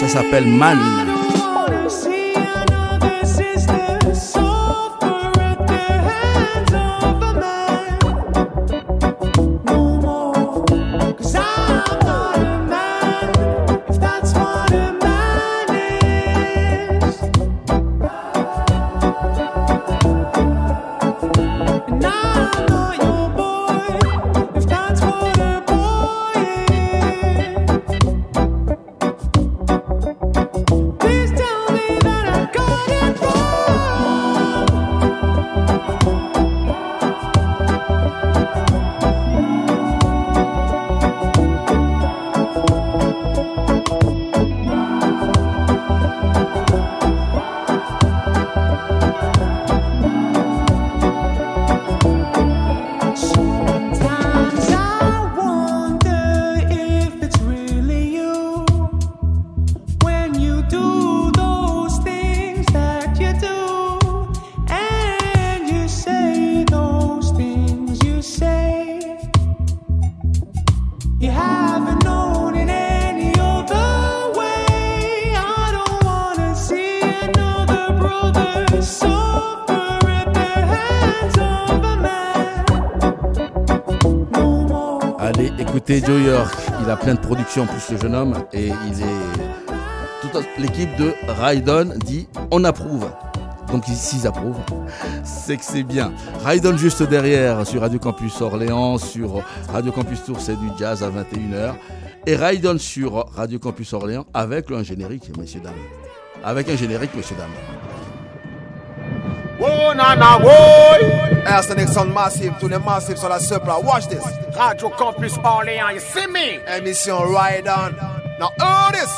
Ça s'appelle Man. Joe York, il a plein de productions plus le jeune homme et il est toute l'équipe de Raidon dit on approuve. Donc s'ils approuvent, c'est que c'est bien. Raidon juste derrière sur Radio Campus Orléans, sur Radio Campus Tour, c'est du jazz à 21h. Et Raidon sur Radio Campus Orléans avec un générique, messieurs dames. Avec un générique, messieurs dames. Oh, massive sur la. Radio Campus Orléans, you see me? Émission Ride On. Now, hear this.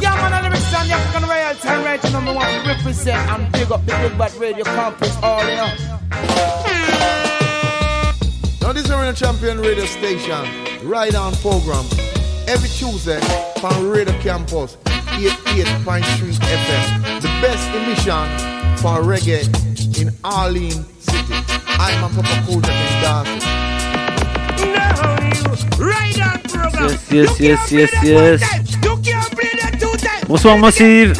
Yeah, man, I lyrics on the African royalty and right number one to represent and big up the Big Bad Radio Campus Orléans. Now, this is a champion radio station, Ride On program every Tuesday from Radio Campus 88.3 FM. The best emission for reggae in Arlene City. I'm a Papa Culture in Darcy. Yes, yes, yes, yes, yes. Bonsoir Massive.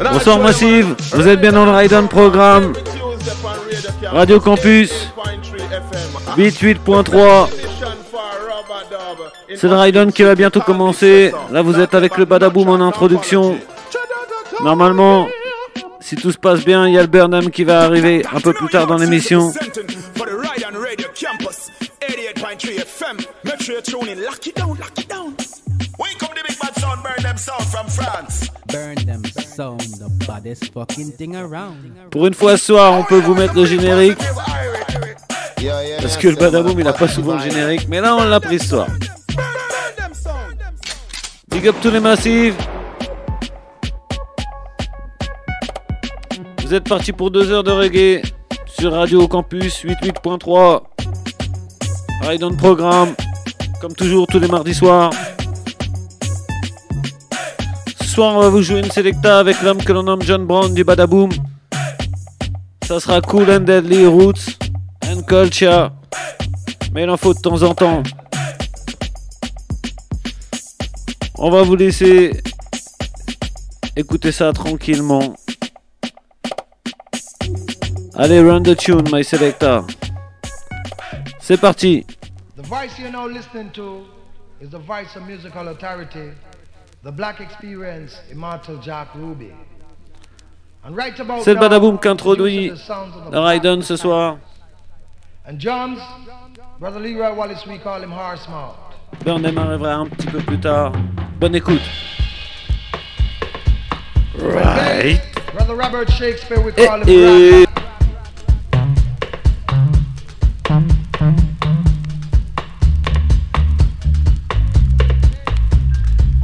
Bonsoir Massive, vous êtes bien dans le Ride On Programme. Radio Campus 88.3. C'est le Raiden qui va bientôt commencer. Là vous êtes avec le Badaboom en introduction. Normalement, si tout se passe bien, il y a le Burnham qui va arriver un peu plus tard dans l'émission. Pour une fois ce soir, on peut vous mettre le générique. Parce que le Badaboom il a pas souvent le générique, mais là on l'a pris ce soir. Big up tous les massifs. Vous êtes partis pour deux heures de reggae sur Radio Campus 88.3. Ride on programme, comme toujours tous les mardis soirs. Ce soir, on va vous jouer une selecta avec l'homme que l'on nomme John Brown du Badaboom. Ça sera Cool and Deadly Roots and Culture. Mais il en faut de temps en temps. On va vous laisser écouter ça tranquillement. Allez, run the tune, my selector. C'est parti. The voice you're now listening to is the voice of musical authority, the black experience, immortal Jack Ruby. C'est le Badaboom qui introduit the sounds of the le Raiden ce soir. And John's brother Leroy Wallace, we call him Horse Mouth. Burnham arrivera un petit peu plus tard. Bonne écoute. Right. Brother Robert Shakespeare, we Eh, call him eh. Black.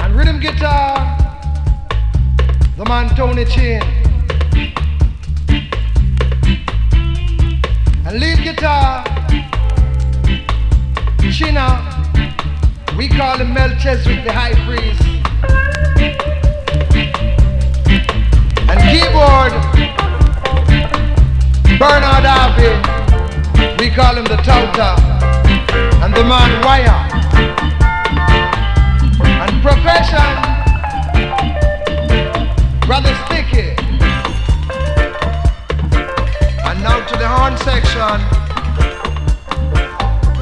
And rhythm guitar, the man Tony Chin. And lead guitar, Chinna, we call him Melchizedek the high priest. Bernard Harvey, we call him the Touter, and the man Wire. And profession, Brother Sticky. And now to the horn section,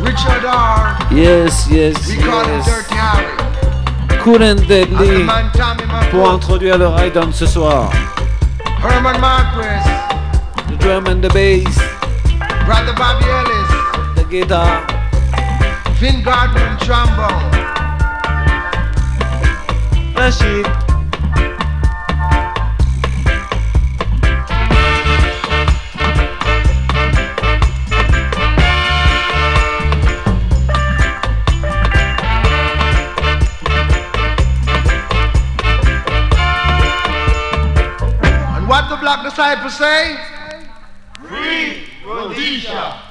Richard R. Yes, yes, We call him yes. Dirty Harry. Cool and Deadly man Tommy pour introduire le ride on ce soir. Herman Marquis, The drum and the bass, Brother Bobby Ellis, the guitar. Vin Gordon trombone. Flash it. And what the black disciples say? Rhodesia.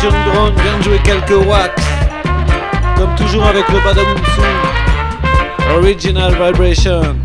John Brown vient de jouer quelques wax. Comme toujours avec le Sound. Original Vibration.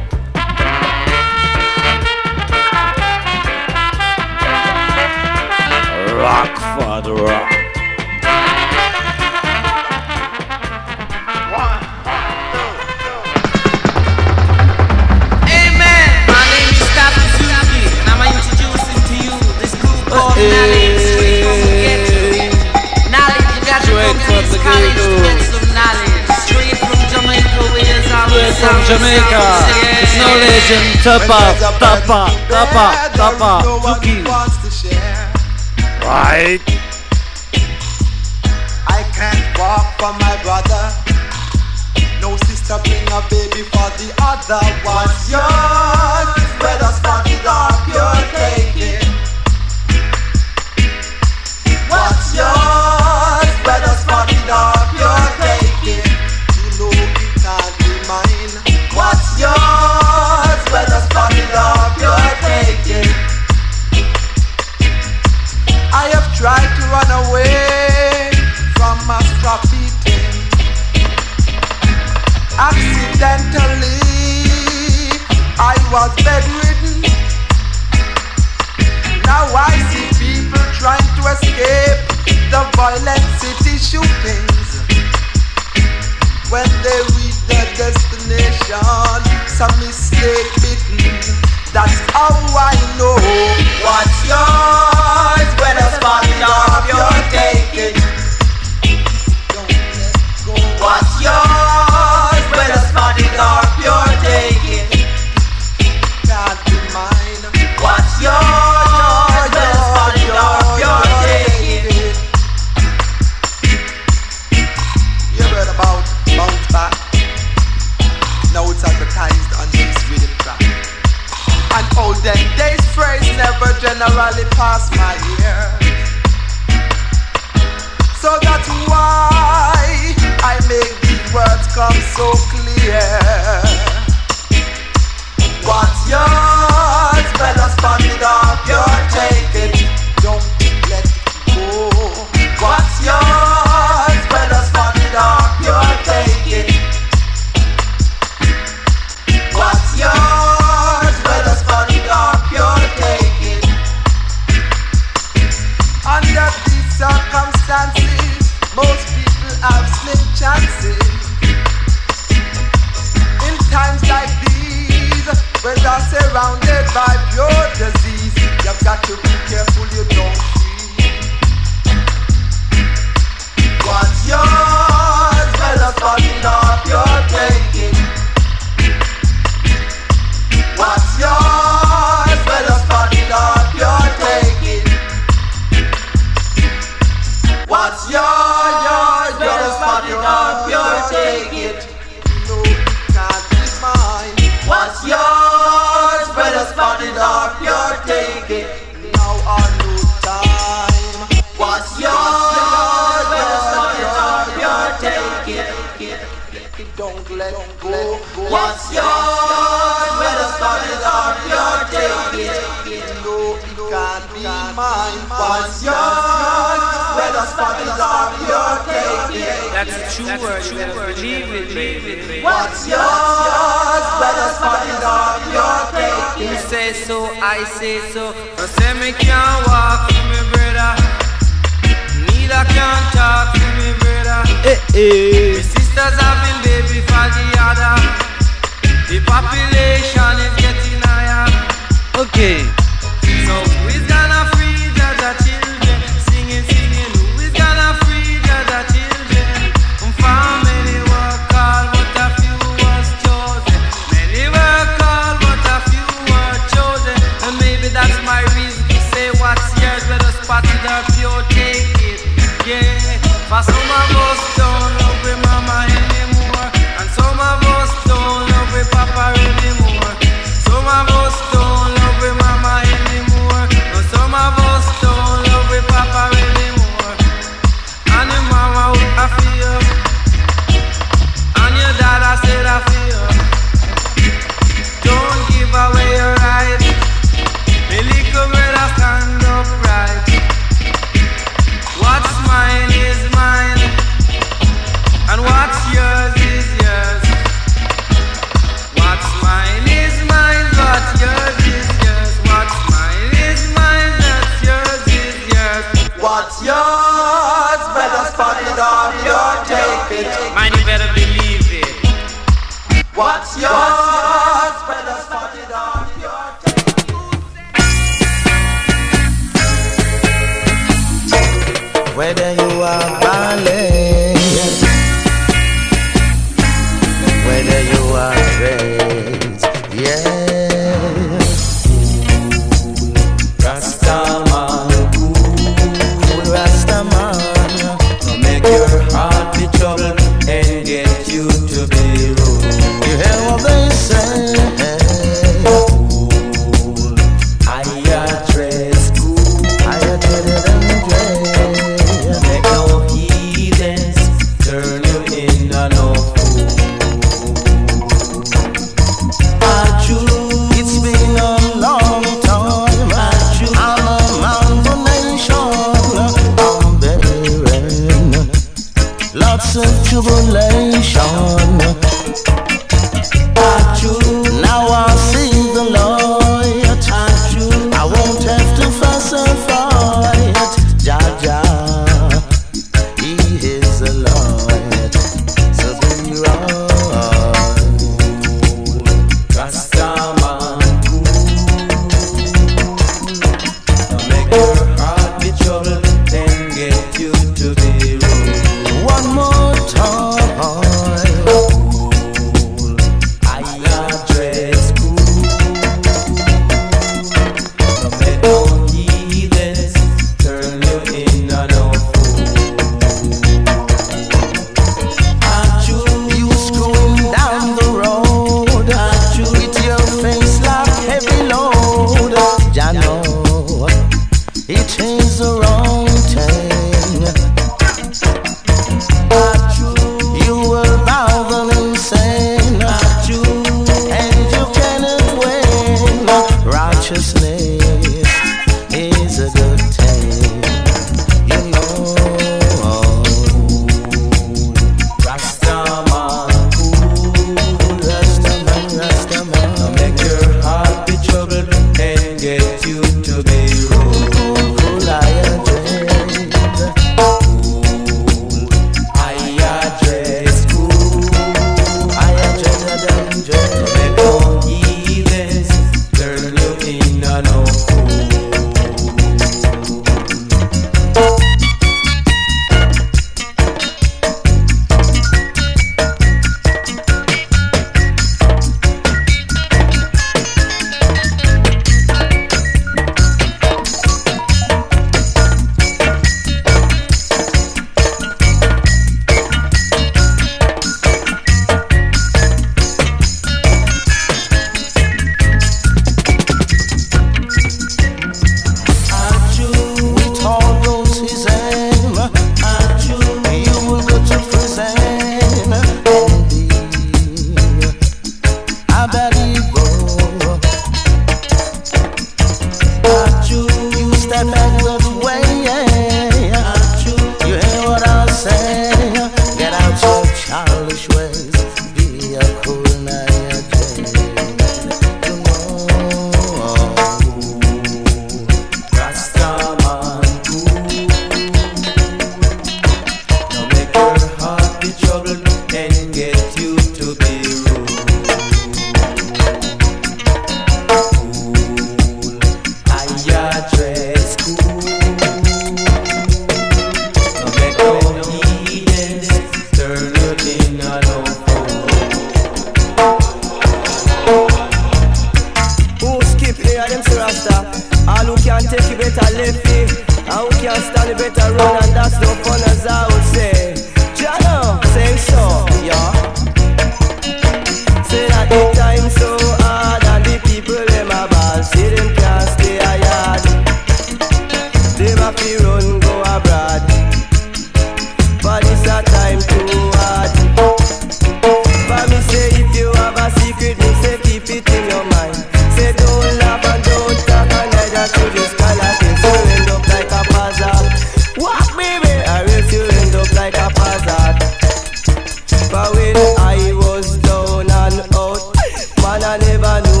I know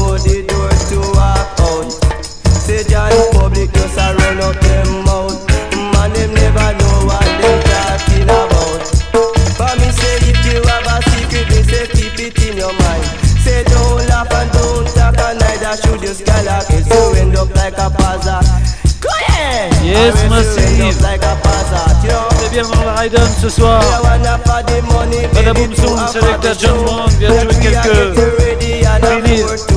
public you C'est avec la John Brown vient jouer quelques it is.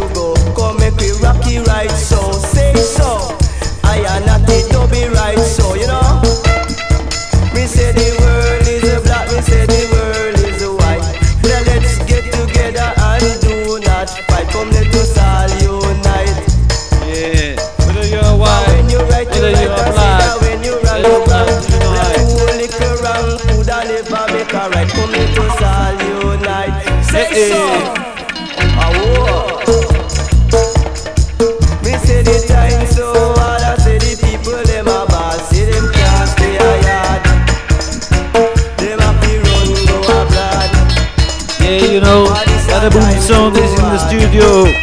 Saunders in the studio.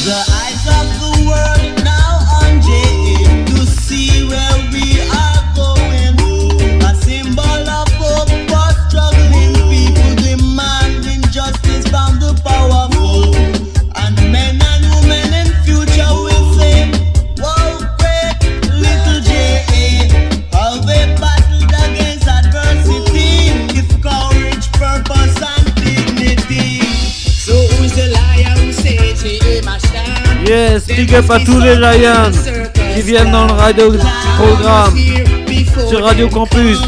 The big up à tous les Lions qui viennent dans le radio programme sur Radio Campus.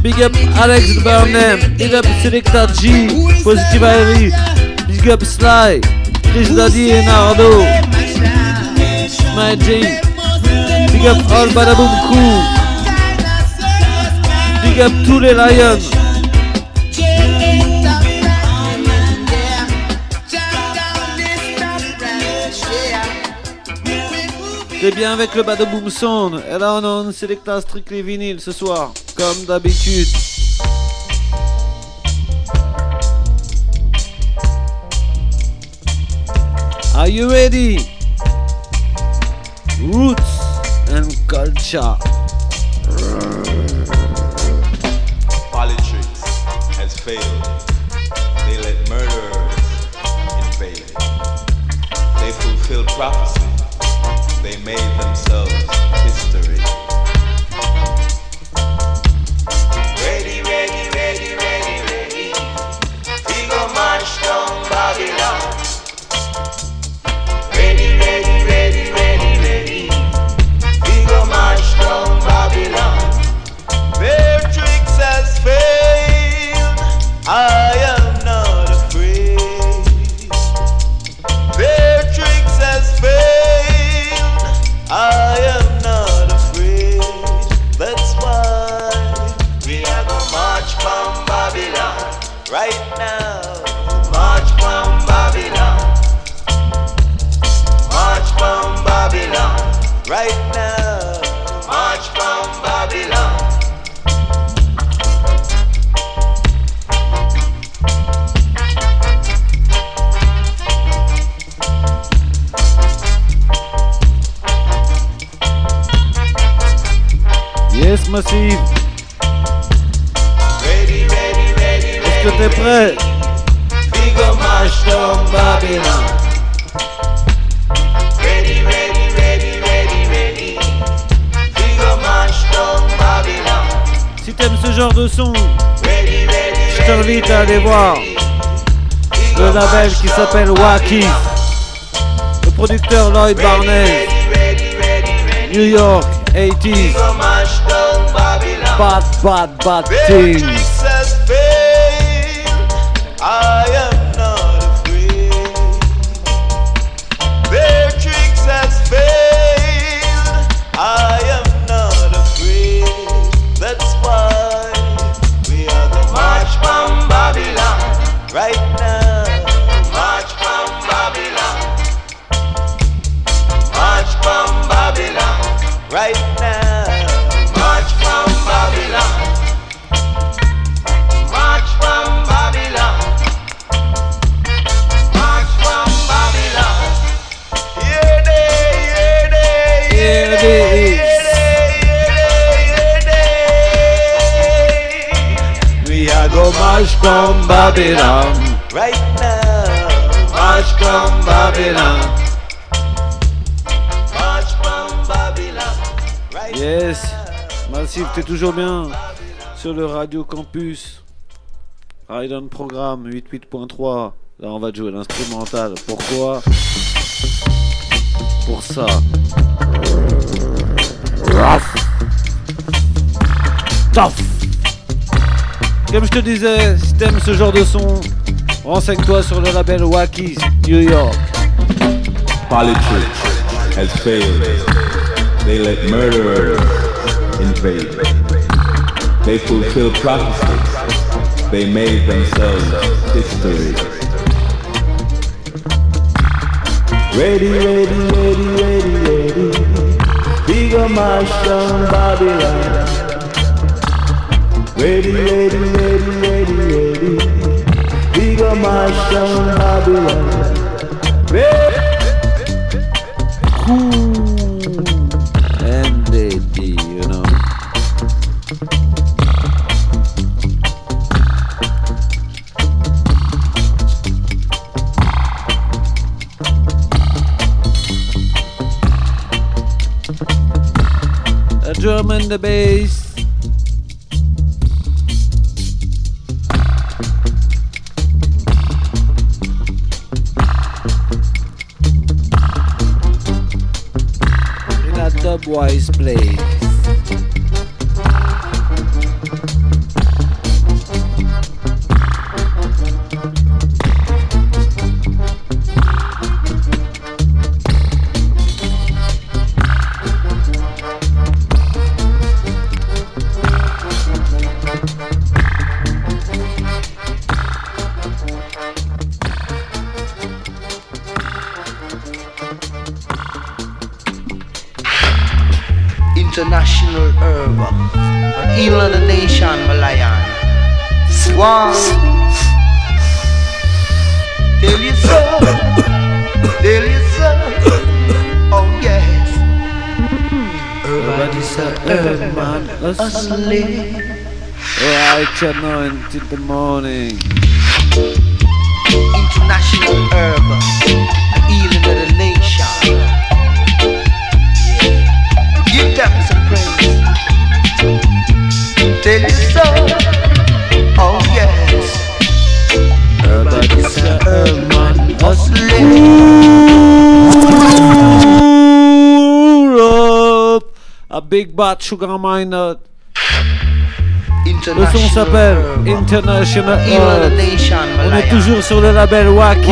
Big up Alex Burnham, big up Selecta G, Positive Airy, big up Sly, Chris Daddy et Nardo, Magic, big up All Badaboom big up tous les Lions. Bien avec le Badaboom Sound Et là on a un Selecta Strictly Vinyl ce soir Comme d'habitude Are you ready? Roots and culture Politics has failed. They let murderers invade. They fulfill prophecy. Aller voir le label qui s'appelle Wacky. Le producteur Lloyd Barnett, New York, 80s, go march down Babylon. bad, bad, bad things. From Babylon right now. March from Babylon. March from Babylon right Yes, now. Massive, t'es toujours bien sur le Radio Campus. Ride on Programme 88.3. Là, on va jouer l'instrumental. Pourquoi? Pour ça. Tough. Comme je te disais, si t'aimes ce genre de son, renseigne-toi sur le label Wacky New York. Politics has failed. They let murderers invade. They fulfill prophecies. They made themselves history. Ready, ready, ready, ready, ready. Bigger down Babylon. Ready, ready, ready, ready, ready. Bigger march down Babylon. You know. A drum and the bass. In a Now until the morning. International herb. Healing of the nation. Give them some praise. Tell you so. Oh yes. Everybody's a herb man. Up a big bat sugar miner. Le son s'appelle International Herb. On est toujours sur le label Wacky.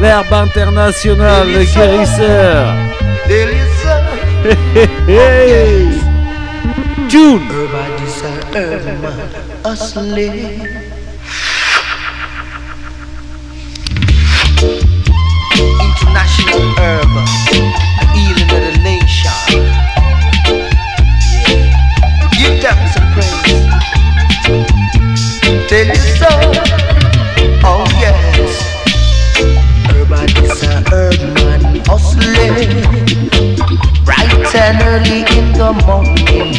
L'herbe internationale, le guérisseur. Hey. June. Man. Hustling. International herb. A healing of the nation. Give them some praise. Tell you so. Oh yes. Everybody's a herb man. Hustling. Bright and early in the morning.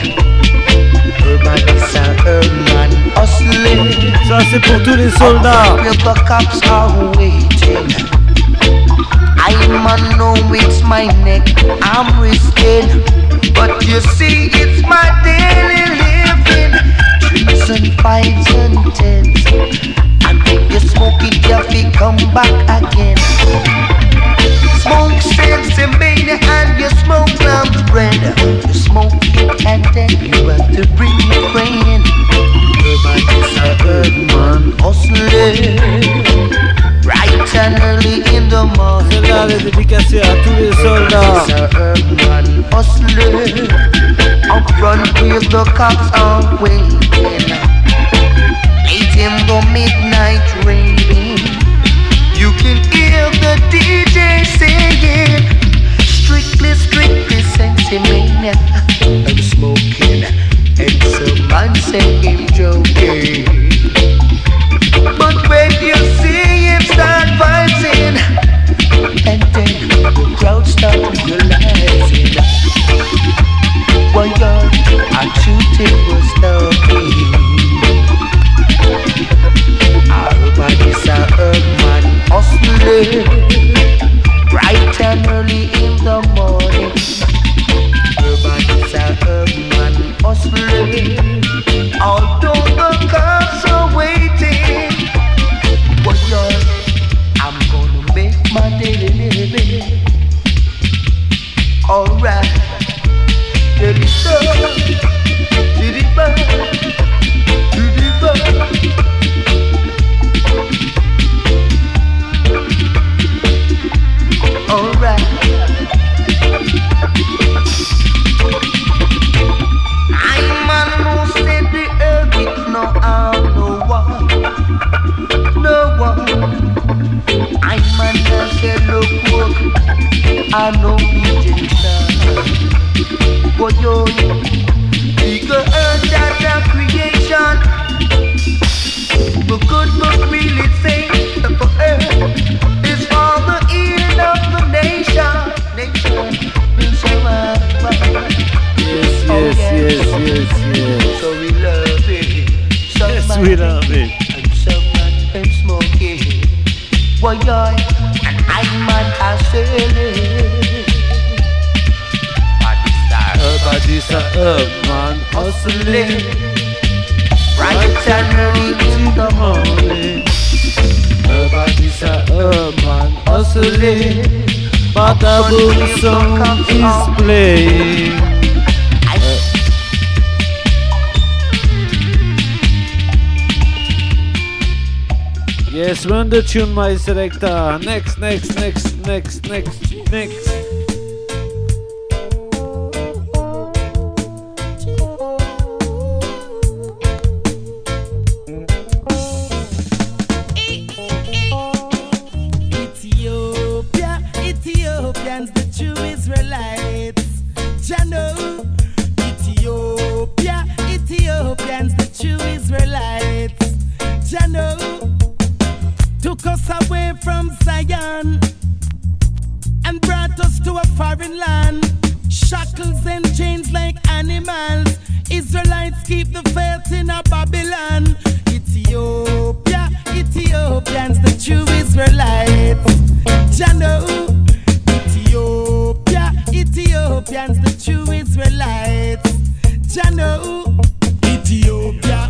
Everybody's a herb man. Hustling. Ça c'est pour tous les soldats. Where cops are waiting. I'm on know it's my neck I'm risking But you see it's my daily And fives and tens And when you smoke it you feel come back again. Smoke sense and baby and you smoke lamb's bread. You smoke it and then you have to bring it rain Everybody's a herb man hustling. Bright and early in the morning. Celle-là, elle est à tous les soldats. Urban hustler Up front where the cops are waiting. Late in the midnight raining You can hear the DJ singing. Strictly, strictly sensimania I'm smoking And some man say him joking. But when you see him start vibing And then the crowd start our I and I man are selling. Body star. Everybody's a herb man hustling. Bright and early in the morning. Everybody's a herb man hustling. But a boom song is playing. Yes, run the tune, my selector. Uh, next, next, next, next, next, next. a foreign land. Shackles and chains like animals. Israelites keep the faith in a Babylon. Ethiopia, Ethiopians, the true Israelites. Jano, Ethiopia, Ethiopians, the true Israelites. Jano, Ethiopia.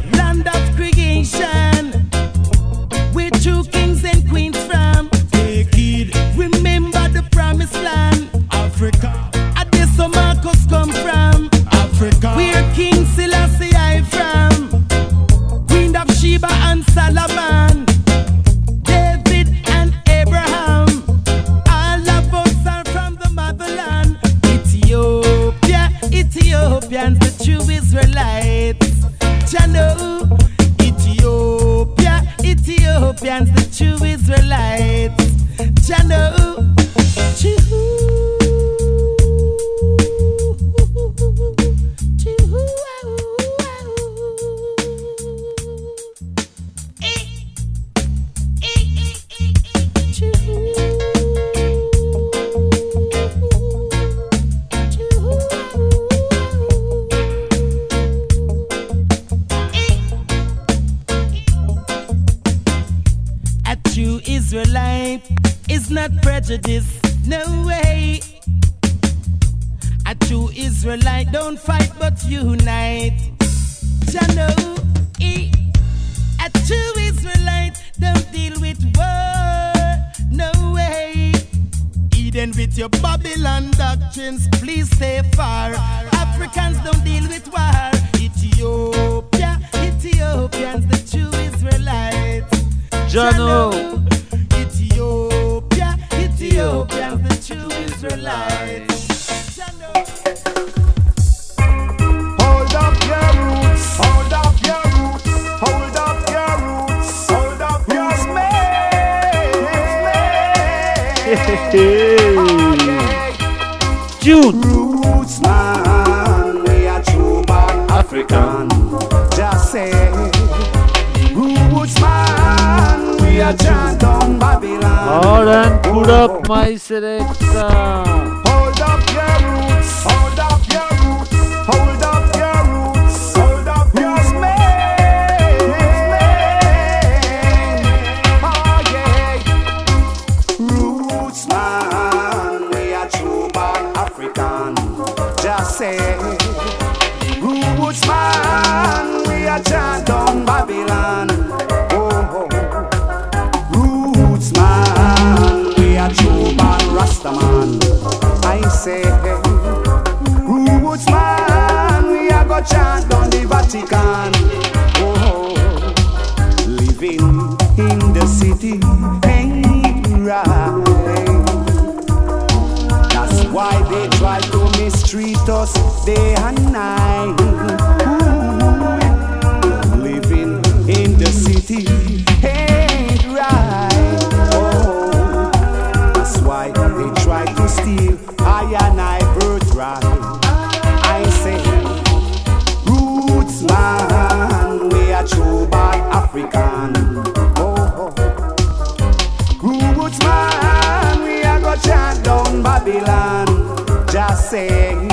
sing.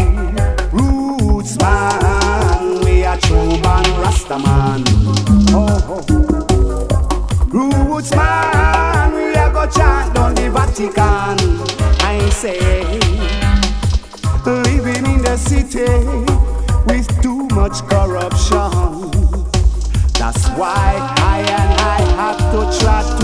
Roots man, we are true man, Rasta man. Oh, oh. Roots man, we are go chant down the Vatican. I say, living in the city with too much corruption. That's why I and I have to try to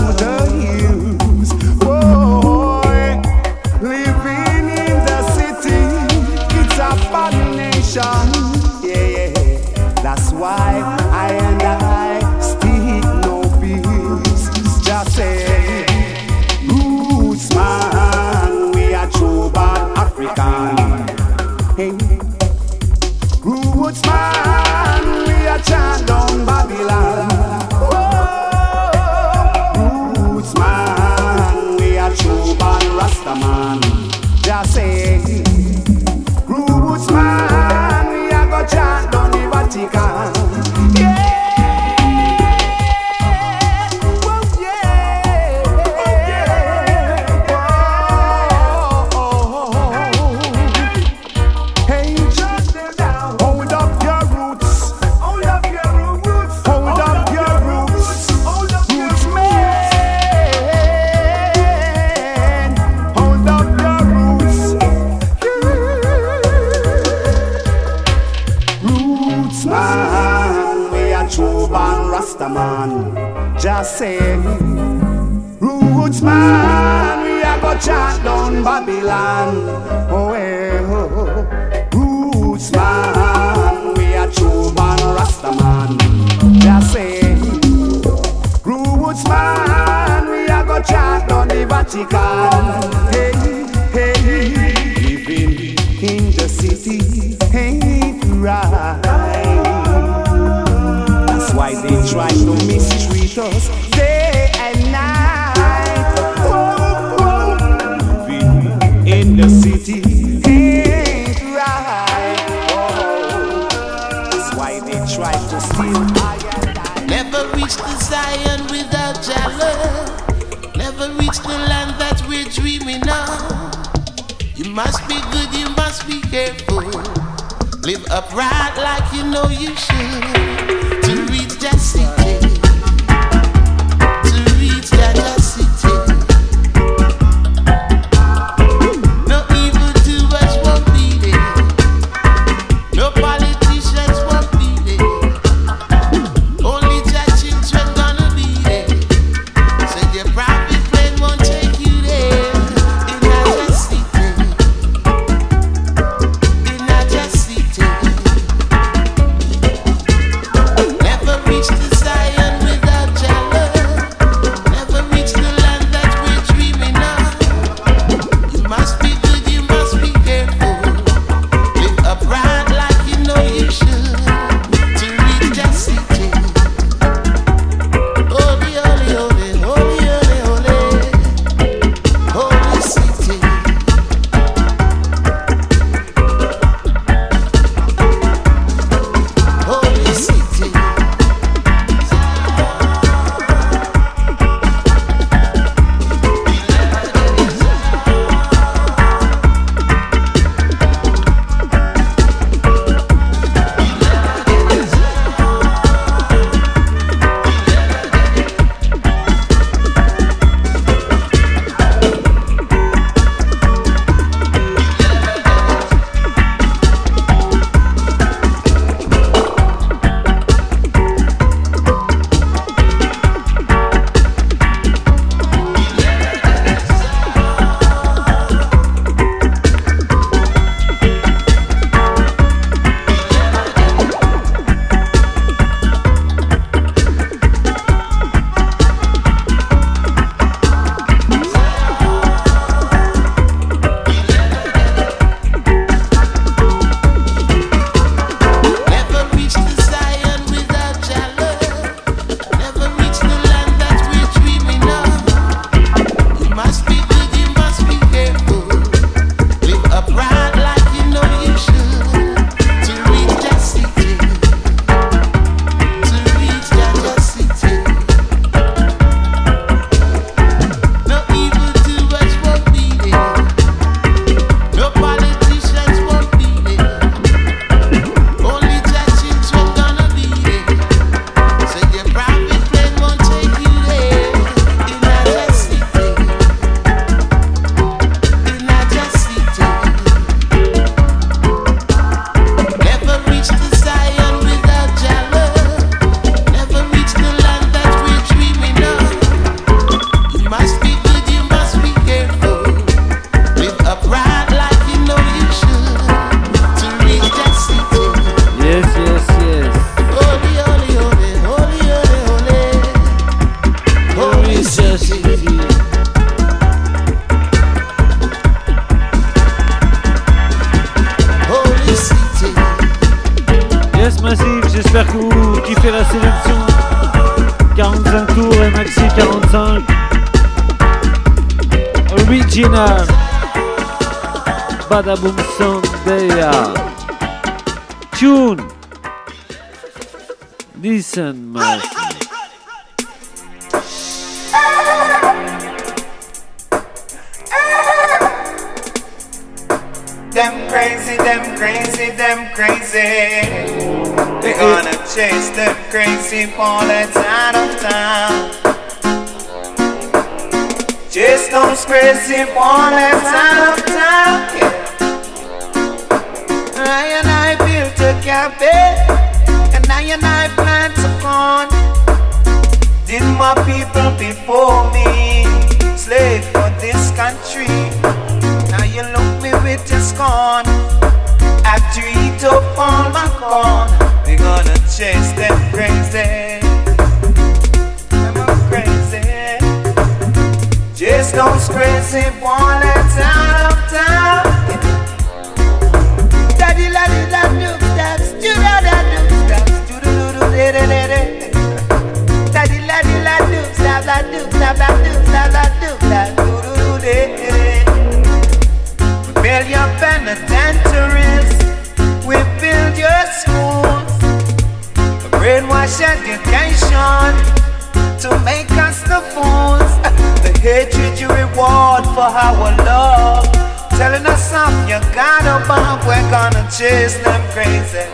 Telling us something you got above, we're gonna chase them crazy.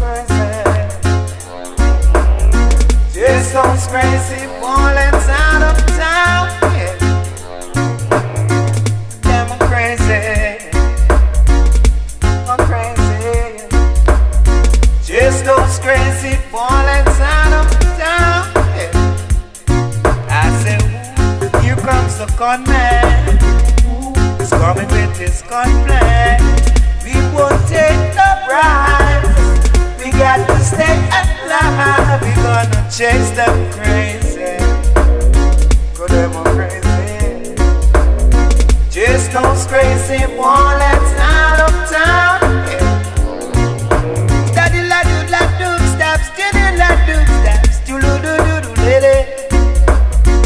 Crazy. Chase those crazy bullets out of town. Yeah. Them crazy. I'm crazy. Just those crazy bullets out of town. Yeah. I said, here comes the gunman. Coming with his gun plan. We won't take the bribes. We got to stay alive. We gonna chase them crazy. Cause them crazy. Just those crazy bullets out of town. Daddy la do la do steps, diddy la do steps, do do do do do lady.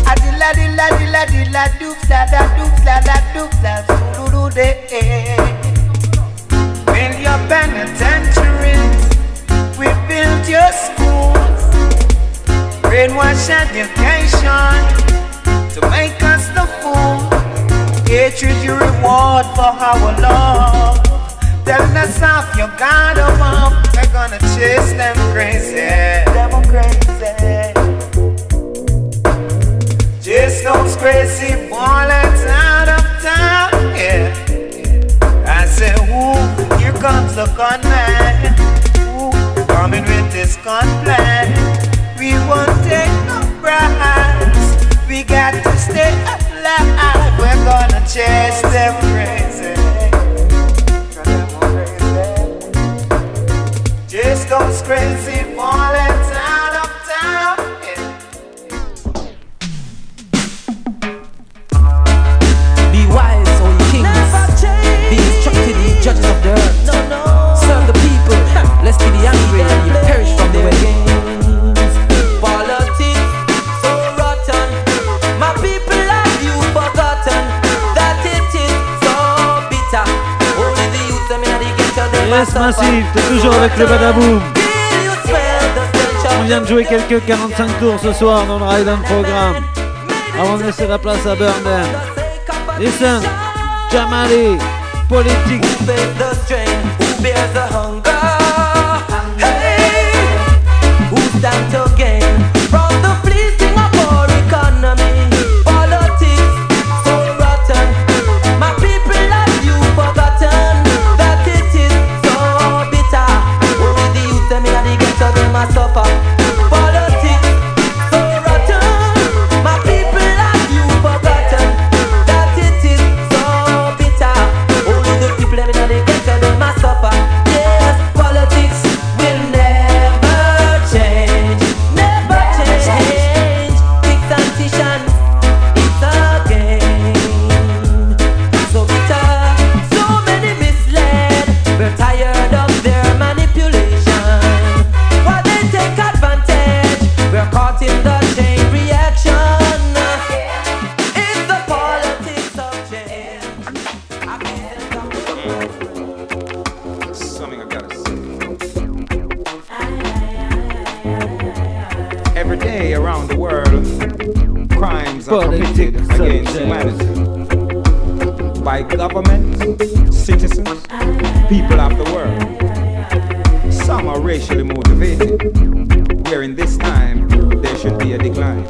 Adi la di la di la di la do la da do la da do la do. Build your penitentiaries, we built your schools, brainwash education to make us the fool. Hatred you reward for our love. Telling us off you got them. We're gonna chase them crazy. Them crazy. Chase those crazy bullets out of town. Comes the gunman. Ooh, coming with this gun plan. We won't take no bribes. We got to stay alive. We're gonna chase them crazy. Just those crazy bullets Yes. Massif, t'es toujours avec le Badaboom. On vient de jouer quelques 45 tours ce soir dans le Ride and Programme. Avant de laisser la place à Burnham. Listen, Jamali, politique. By government, citizens, people of the world. Some are racially motivated, where in this time there should be a decline.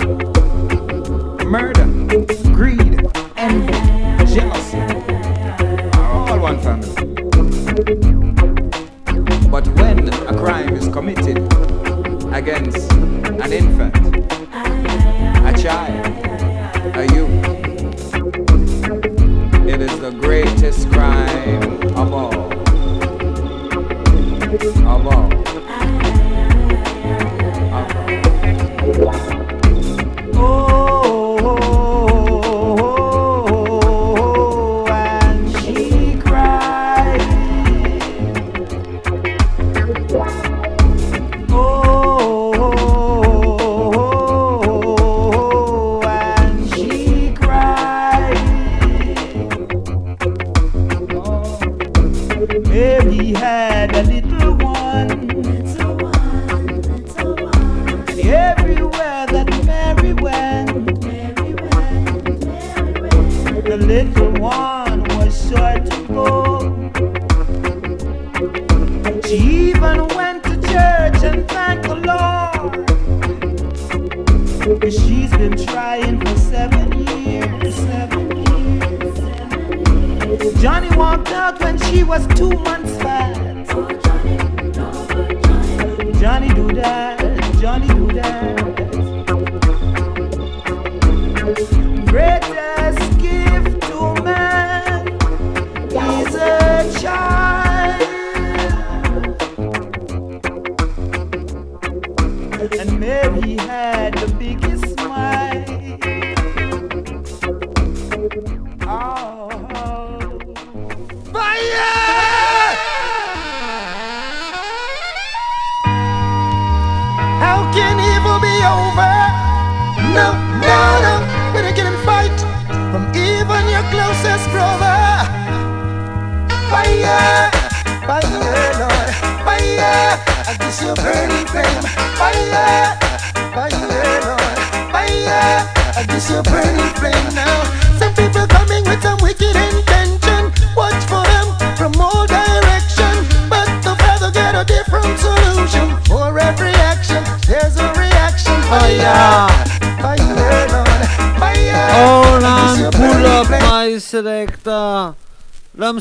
Murder, greed, envy, jealousy are all one family. But when a crime is committed against an infant, Rastafari,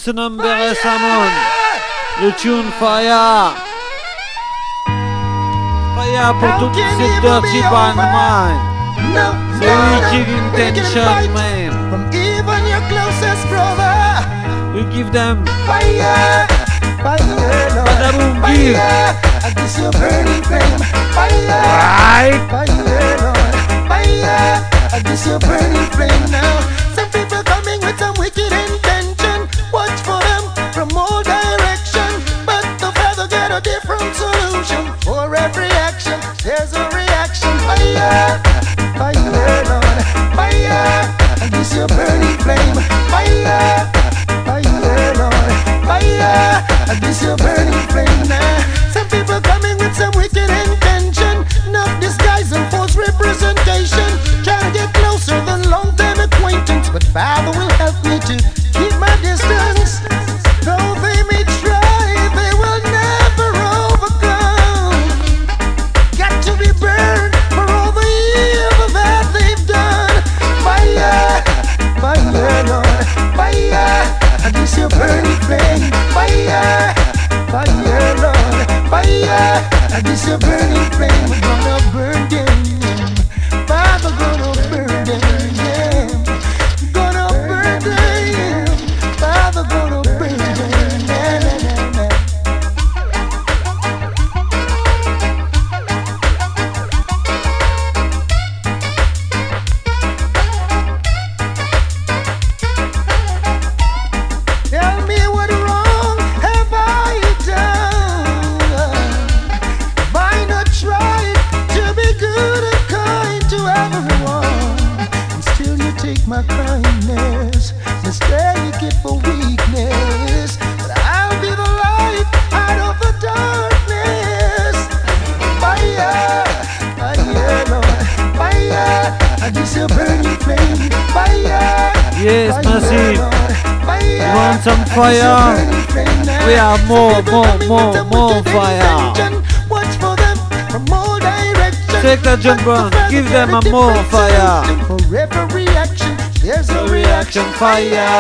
to number fire! The tune Fire. Fire pour toutes ces dirty band man. No, Luigi no, no, intention man. From even your closest brother. You give them fire. Fire, Lord. Fire. I guess your burning flame. Fire. Fire, Lord. Fire. I guess your burning flame now. Every action, there's a reaction. Fire, fire, Lord, fire. This your burning flame. Fire, fire, Lord, fire. This your burning flame. Now, some people coming with some wicked intention, not disguise false representation. Trying to get closer than long-term acquaintance, but Father will help me to fire.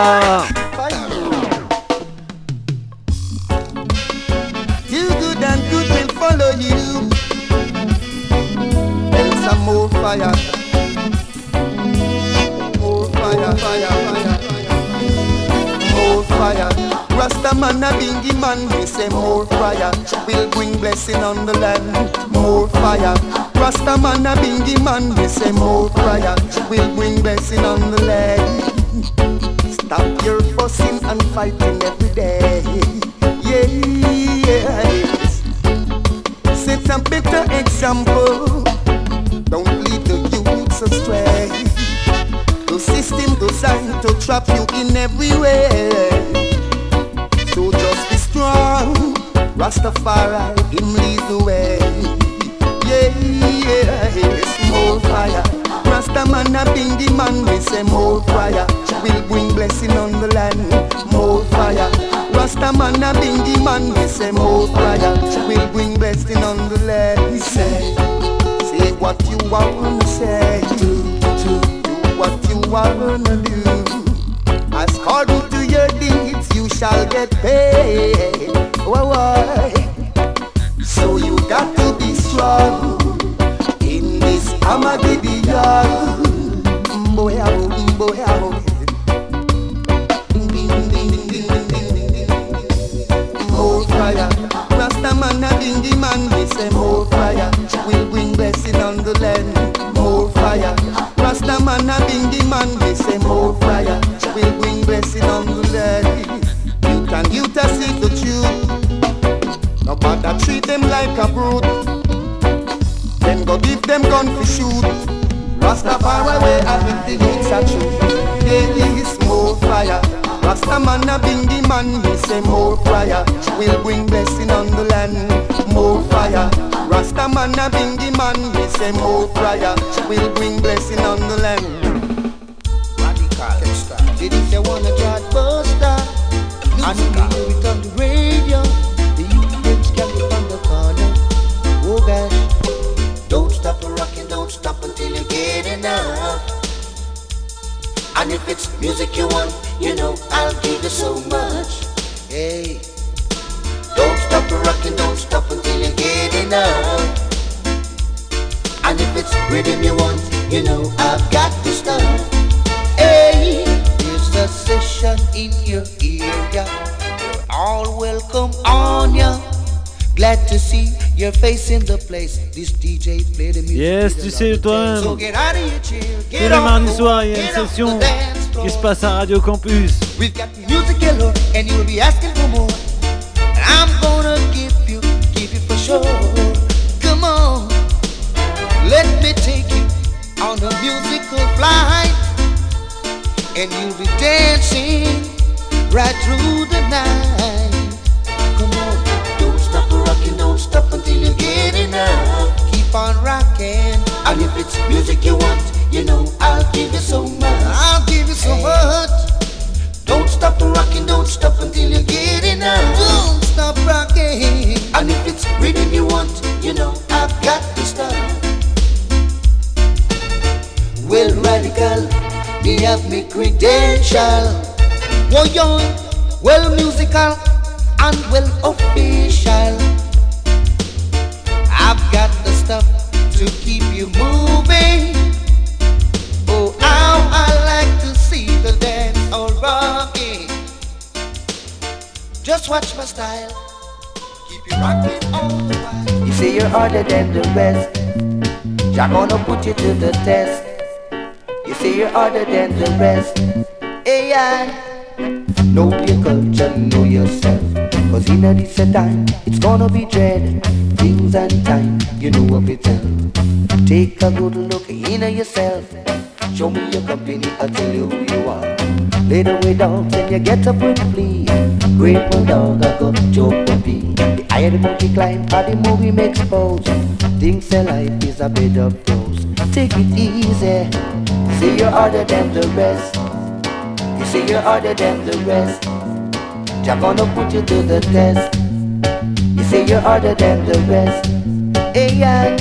Music you want, you know I'll give you so much. Hey, don't stop rocking, don't stop until you get enough. And if it's rhythm you want, you know I've got to stop. Hey, there's a session in your area. You're all welcome on ya. Glad to see your face in the place. This DJ play the music. Yes, tu sais toi-même. So get out of your chair, Tous get les on, mardis soirs, il y a une session the dance floor. Qui se passe à Radio Campus. We've got music galore, and you'll be asking for more. I'm gonna give you, give you for sure. Come on, let me take you on a musical flight, and you'll be dancing right through the night. Come on, don't stop rocking, don't stop until you get enough. Keep on rocking, and if it's music you want, you know I'll give you so much. I'll give you so much. Don't stop rocking, don't stop until you get enough. Don't stop rocking. And if it's rhythm you want, you know I've got to stop. Well, radical, me have me credential. Well, young, well musical, and well official. I've got the stuff to keep you moving. Oh, how I like to see the dance all rocking. Just watch my style. Keep you rocking all the while. You say you're harder than the rest. Jah gonna put you to the test. You say you're harder than the rest. Hey, I know your culture, know yourself. Cause in a this time, it's gonna be dread. Things and time, you know what we tell. Take a good look into yourself. Show me your company, I'll tell you who you are. Lay the way down and you get up and flee. Grateful dog, I got joke and be. The higher the monkey climb, or the more we make expose. Things say life is a bed of rose. Take it easy. see you're harder than the rest. You say you're harder than the rest. Jah gonna put you to the test. You say you're harder than the rest. Hey.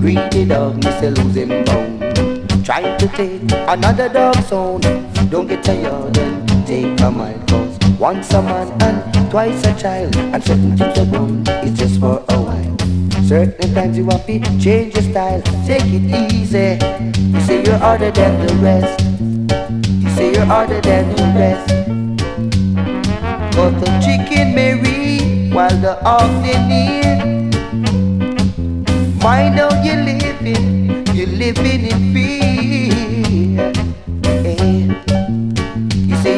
Greedy dog, me say Losing bone. Trying to take another dog's own. Don't get tired and take a mile. Cause once a man and twice a child. And certain things are wrong, it's just for a while. Certain times you have to change your style. Take it easy. You say you're harder than the rest. You say you're harder than the rest. But the chicken may read while the they near. Mind how you're living, you're living in fear.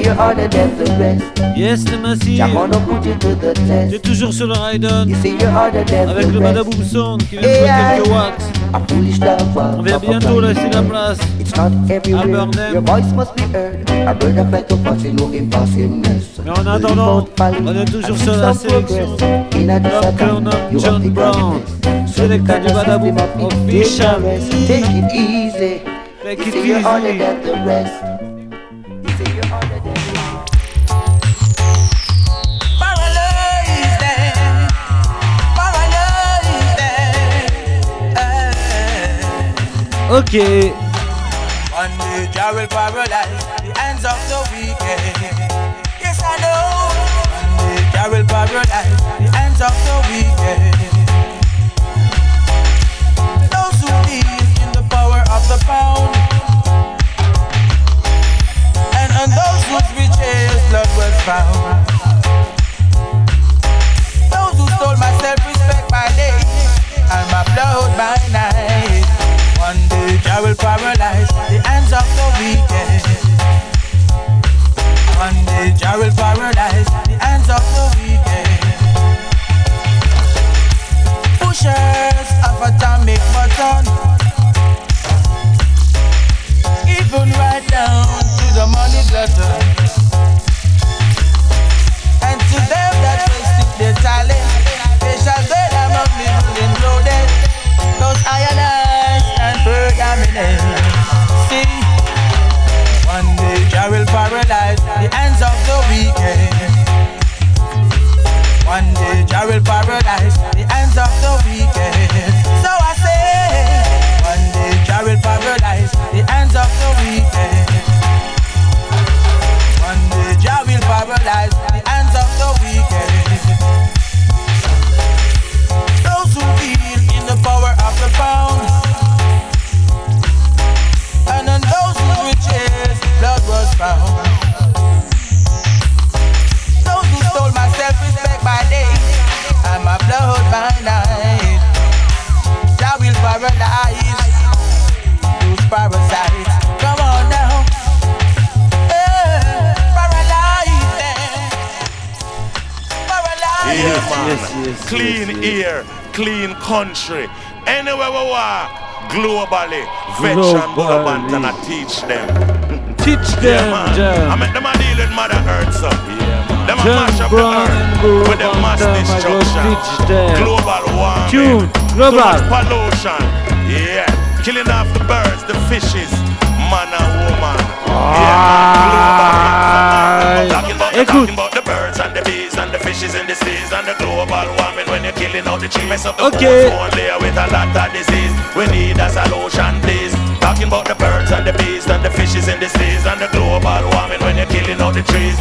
You say you're harder than the rest. Yes, le massif. Jah wanna put you to the test. C'est toujours sur le Ride On. You say you're harder than Avec the le rest. Badaboom Sound qui vient de Hey, jouer I- quelques watts. A foolish dog On vient bientôt laisser la place. It's not everywhere. Your voice must be heard. A bird of like a fox, no impossibility. Mais en attendant, on est toujours sur la sélection. Top Colonel John Brown. Sélecteur du Badaboom official. Take it easy. Take You it say you're harder easy. Them. Ok. One day will paralyze the hands of the wicked. Yes, I know. One day Jah will paralyze the hands of the wicked. Those who live in the power of the pound. And on those whose riches blood was found. Those who stole my self-respect by day and my blood by night. Jah will paralyze the hands of the wicked. One day Jah will paralyze the hands of the wicked. Pushers of atomic button, even right down to the money glutton. And to them that wasted their talent, they shall burn among the and loaded. Those ionized and permanent. See, one day Jah will paralyze the hands of the wicked. One day Jah will paralyze the hands of the wicked. So I say, one day Jah will paralyze the ends of the wicked. One day Jah will paralyze blood by will paralyze those parasites. Come on now. Eh, paralyze them. Paralyze Yeah, them. man. clean air, clean country. Anywhere we walk, globally, veteran Bulabant and I teach them. Teach Yeah, them, man. Jam. I make them a deal with Mother Earth, so. Them a mash up the Brown and earth with them mass Bulabant, I go destruction. Global warming. Tune, global. Too much pollution. Yeah. Killing off the birds, the fishes, man and woman. Yeah, talking about, talking about the birds and the bees and the fishes in the seas and the global warming when you're killing out the trees. Mess up the Okay. ozone layer with a lot of disease. We need a solution, please. Talking about the birds and the bees and the fishes in the seas and the global warming when you're killing out the trees.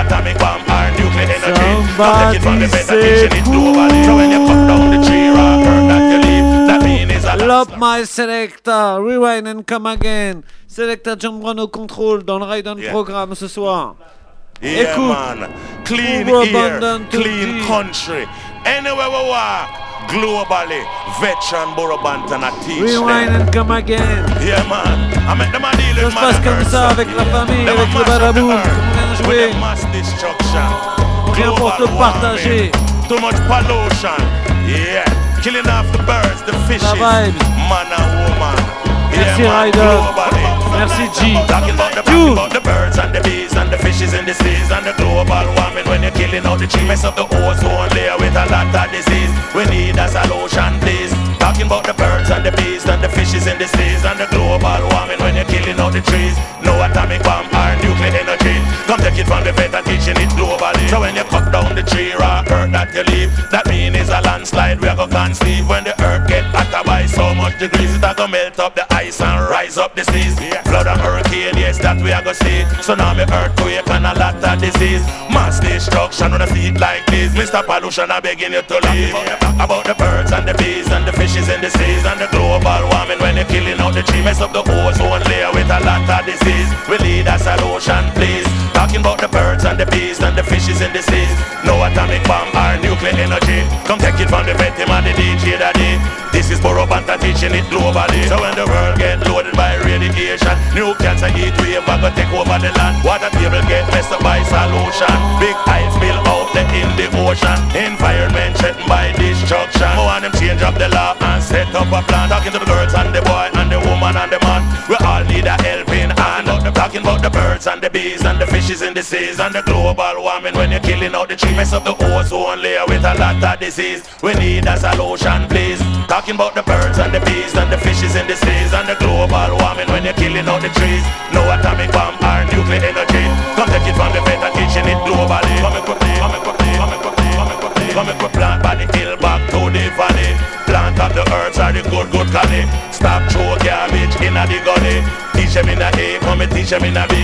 No atomic bomb or nuclear energy. Don't take it from the Somebody better say teaching it globally. So when you cut down the tree or earth that you leave, that mean is a Love my selector, rewind and come again. Selector John Brown au contrôle dans le Yeah. programme ce soir. Yeah, Écoute, man. Clean to clean country. Anywhere we walk, globally, veteran Borobant and I teach rewind them. and come again. Yeah, man. I make them a deal Ça with se passe comme ça avec la famille, a avec le up the badaboom, earth comme on vient de with jouer. destruction. Pour te partager. Too much pollution. Yeah. Killing off the birds, the fishes, vibe. man and woman. Merci, yeah, man. Ryder. Merci, G. Talking about the, about the birds and the bees and the fishes in the seas and the global warming when you're killing out the trees. Mess up the ozone layer with a lot of disease. We need a solution, please. Talking about the birds and the bees and the fishes in the seas and the global you're killing out the trees. No atomic bomb or nuclear energy. Come take it from the vet and teaching it globally. So when you cut down the tree or earth that you leave, that mean is a landslide. We are gonna conceive when the earth get hotter by so much degrees. It a gonna melt up the ice and rise up the seas. Flood and hurricane, yes, that we are gonna see. Tsunami, earthquake and a lot of disease. Mass destruction when I see it like this. Mr. Pollution, I begging you to leave. About the birds and the bees and the fishes in the seas and the global the tree. Mess up the ozone layer with a lot of disease. We need a solution, please. Talking about the birds and the bees and the fishes in the seas. No atomic bomb or nuclear energy. Come take it from the vet, and the DJ daddy. This is Burro Banton teaching it globally. So when the world get loaded by radiation, new cancer heat wave are gonna take over the land. Water table get messed up by solution. Big ice spill out there in the ocean. Environment threatened by destruction. More want them change up the law and set up a plan. Talking to the girls and the boy and the woman and the man. We all need a helping hand. Talking about the birds and the bees and the fishes in the seas and the global warming when you're killing out the tree. Mess up the ozone layer with a lot of disease. We need a solution, please. Talking about the birds and the bees and the fishes in the seas and the global warming when you're killing out the trees. No atomic bomb or nuclear energy. Come take it from the vet and teaching it globally. Come and Up are the good, good collie. Stop throw garbage in a the gully. Teach them in a A, come and teach them in a B.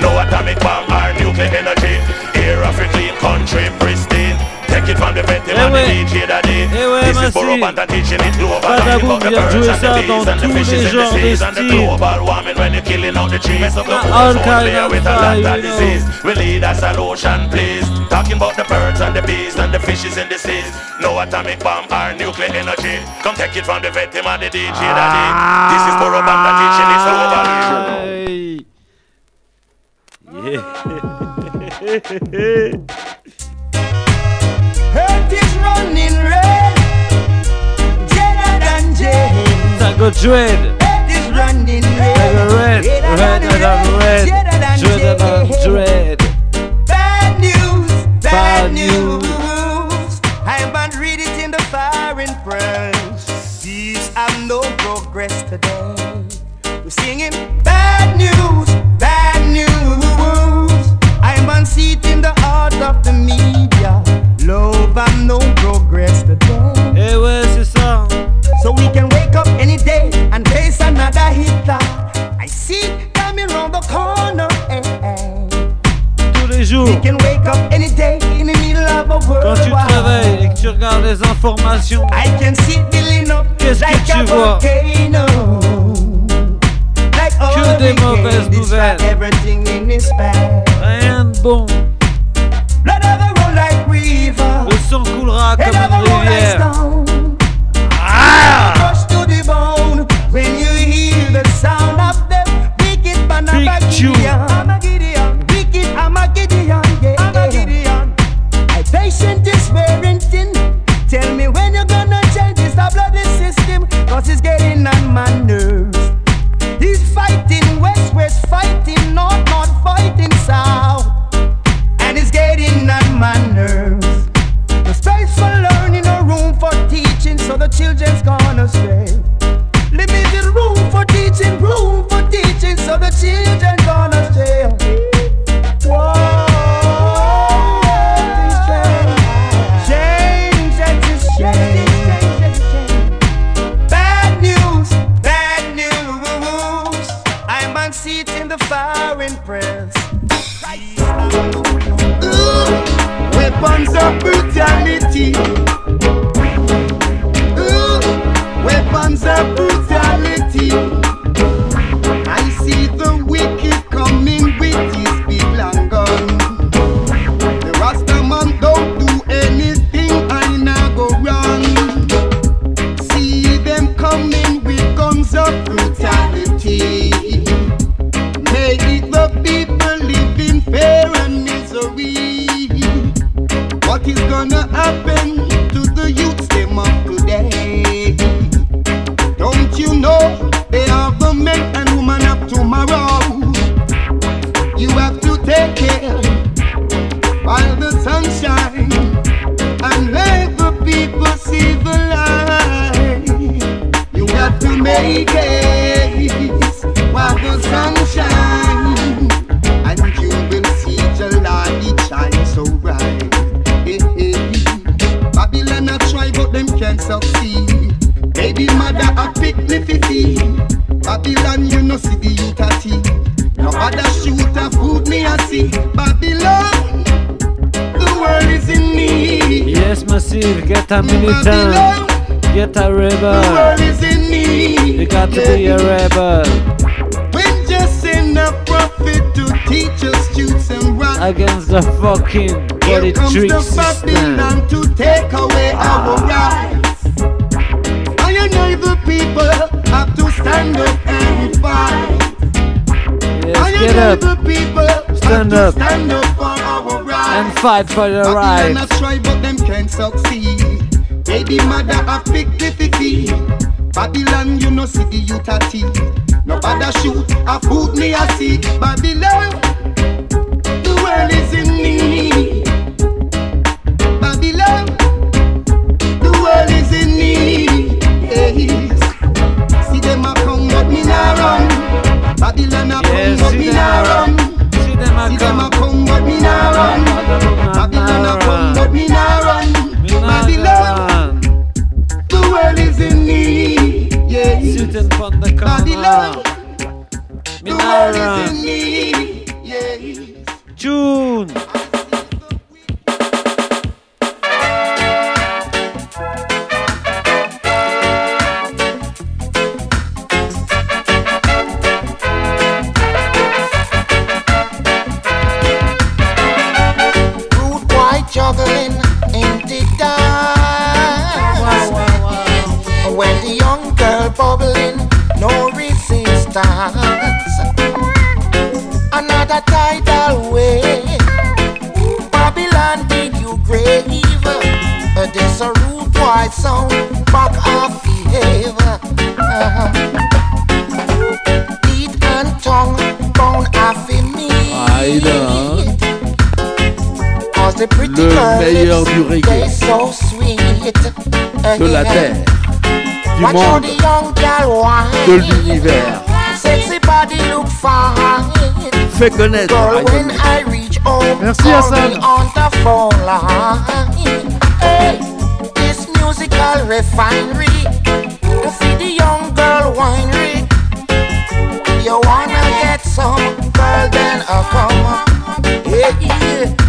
No atomic bomb or nuclear energy. Air of a clean country, pristine. Take it from the vet and the DJ daddy. This is Burro Banton teaching it global. Talking about the birds and the bees and the fishes in the seas and the global warming when you're killing out the trees. Mess up the ozone layer with a lot of disease. We need a solution, please. Talking about the birds and the bees and the fishes in the seas. No atomic bomb or nuclear energy. Come take it from the vet and the DJ daddy. This is Burro Banton teaching it global. Ah. Yeah. Running red, redder than Jane. Tago Dread. Earth is running red, Red. Redder than red. redder than dread. Bad news, bad, news. I haven't read it in the foreign press. These have no progress today. We're singing bad news, bad news. I haven't seen it in the heart of the media. Love and no progress today. Eh ouais, c'est ça. So we can wake up any day and face another Hitler. I see coming round the corner. eh, eh. Tous les jours. We can wake up any day in the middle of a world Quand tu te réveilles et que tu regardes les informations, I can see building up Qu'est-ce que like tu a vois volcano. Like all Que des the mauvaises nouvelles. Everything in rien de bon. Blood ever roll like river. Le sang coulera comme une rivière. Ah! Crush to the bone when you hear the sound of them wicked Gideon. Wicked Armageddon, yeah. Armageddon. I patient is parenting. Tell me when you're gonna change this the bloody system, cause it's getting on my nerves. He's fighting west, west, fighting north, north, fighting south. And it's getting on my nerves. The space for learning, no room for teaching, so the children's gonna stray. Limited room for teaching, room for teaching, so the children gonna for the ride. fait. Girl, when I reach home, Merci Hassan. On the phone line. Hey, this musical refinery. To feed the young girl winery. You wanna get some girl, then I'll come. Hey, yeah.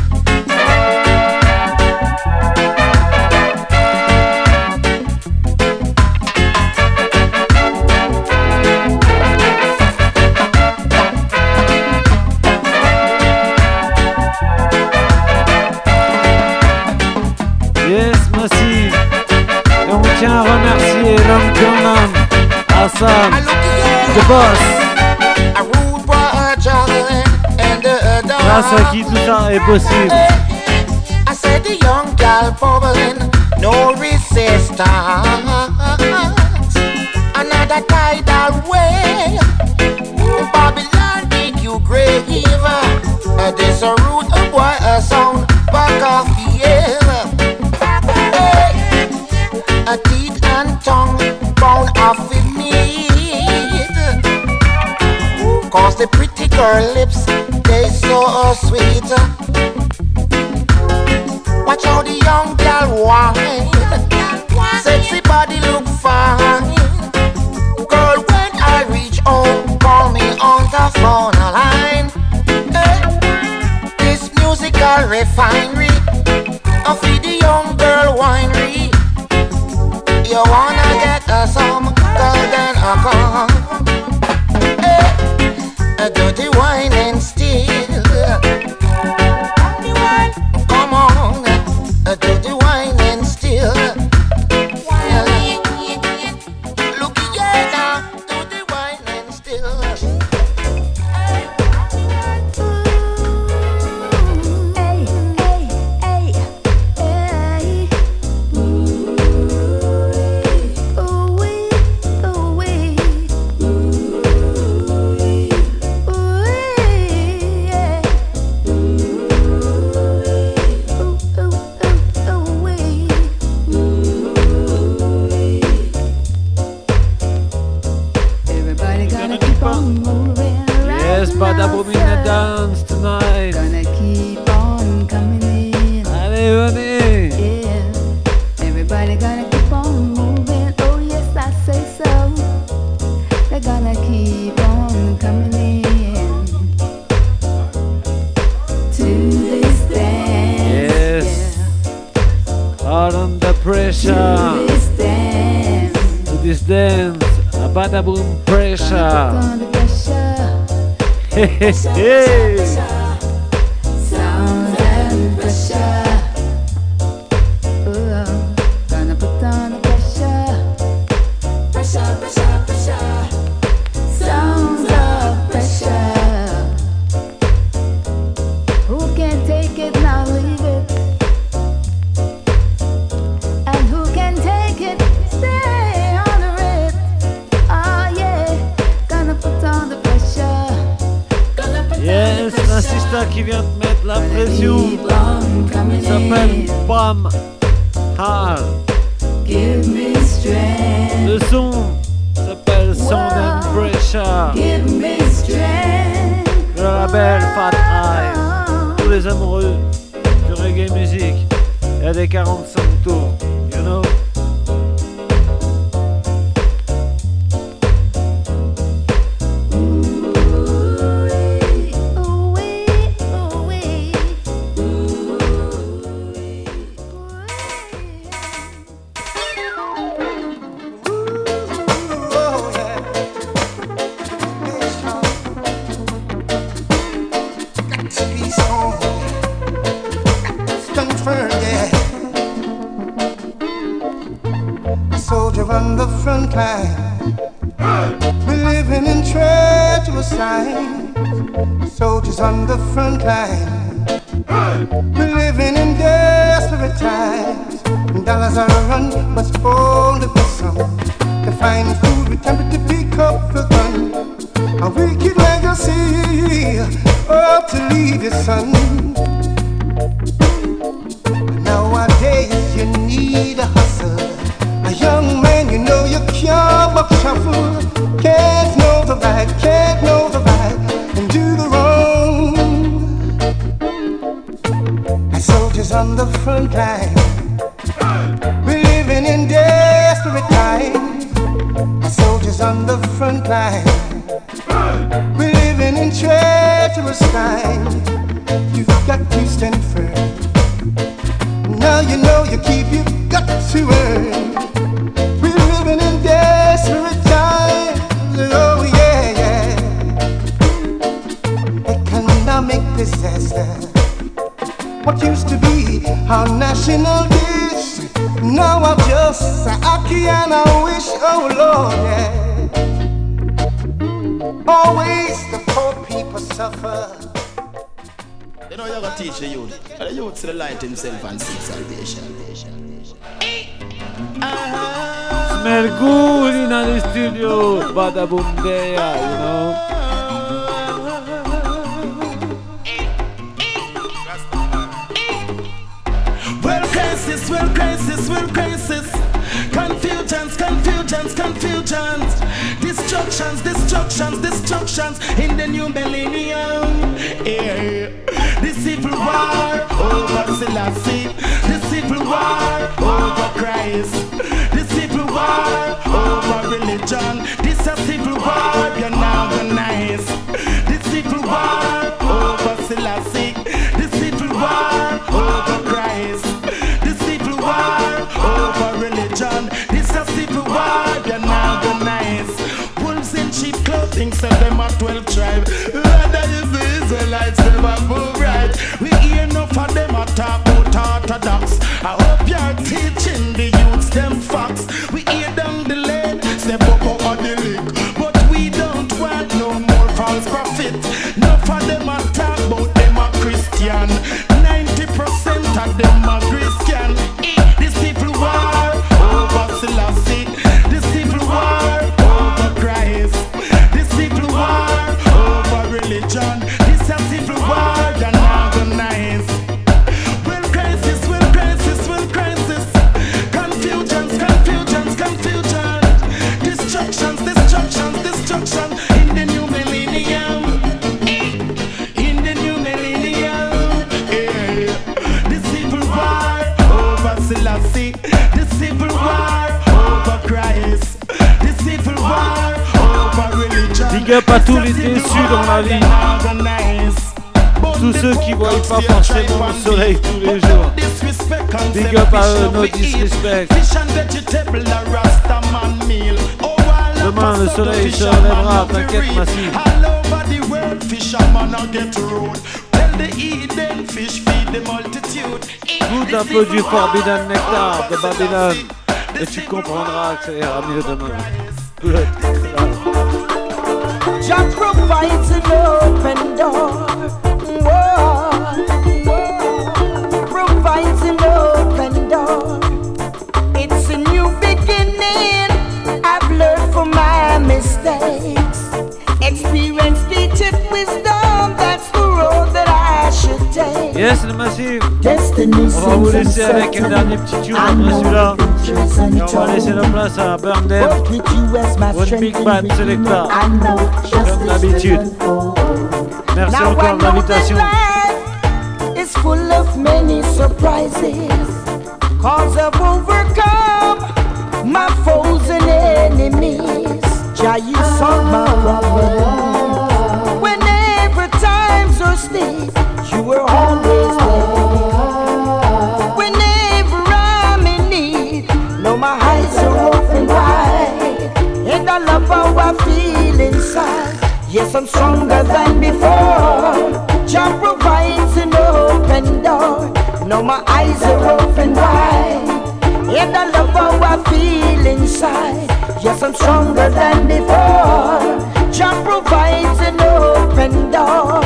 The boss. Grâce à qui tout ça est possible. I said the young gal bubbling, no resistance. Another tidal wave. Babylon dig you grave. Uh, this a root of why a sound back off the air. A teeth and tongue. Cause the pretty girl lips, they so sweet. Watch how the young girl whine. Sexy body look fine. Girl, when I reach home, call me on the phone line. Hey, this musical refinery, I feed the young girl winery. You wanna get a some, girl, then I come dirty wine and amoureux du reggae musique et des 45 tours. Big up à tous les déçus dans la vie. Tous ceux qui voient pas forcément le soleil tous les jours. Big up à eux, no disrespect. Demain le soleil se lèvera, t'inquiète massive. the Goûte un peu du Forbidden Nectar de Babylone et tu comprendras que ça ira mieux demain. Jack provides an open door. Yes. On va vous laisser avec un dernier petit tune après celui-là. On va laisser la place à Burn Big Band Selecta. Comme d'habitude. Merci encore de l'invitation. It's full of many surprises. Cause I've inside. Yes, I'm stronger than before. Jah provides an open door. Now my eyes are open wide. And I love I feel inside. Yes, I'm stronger than before. Jah provides an open door.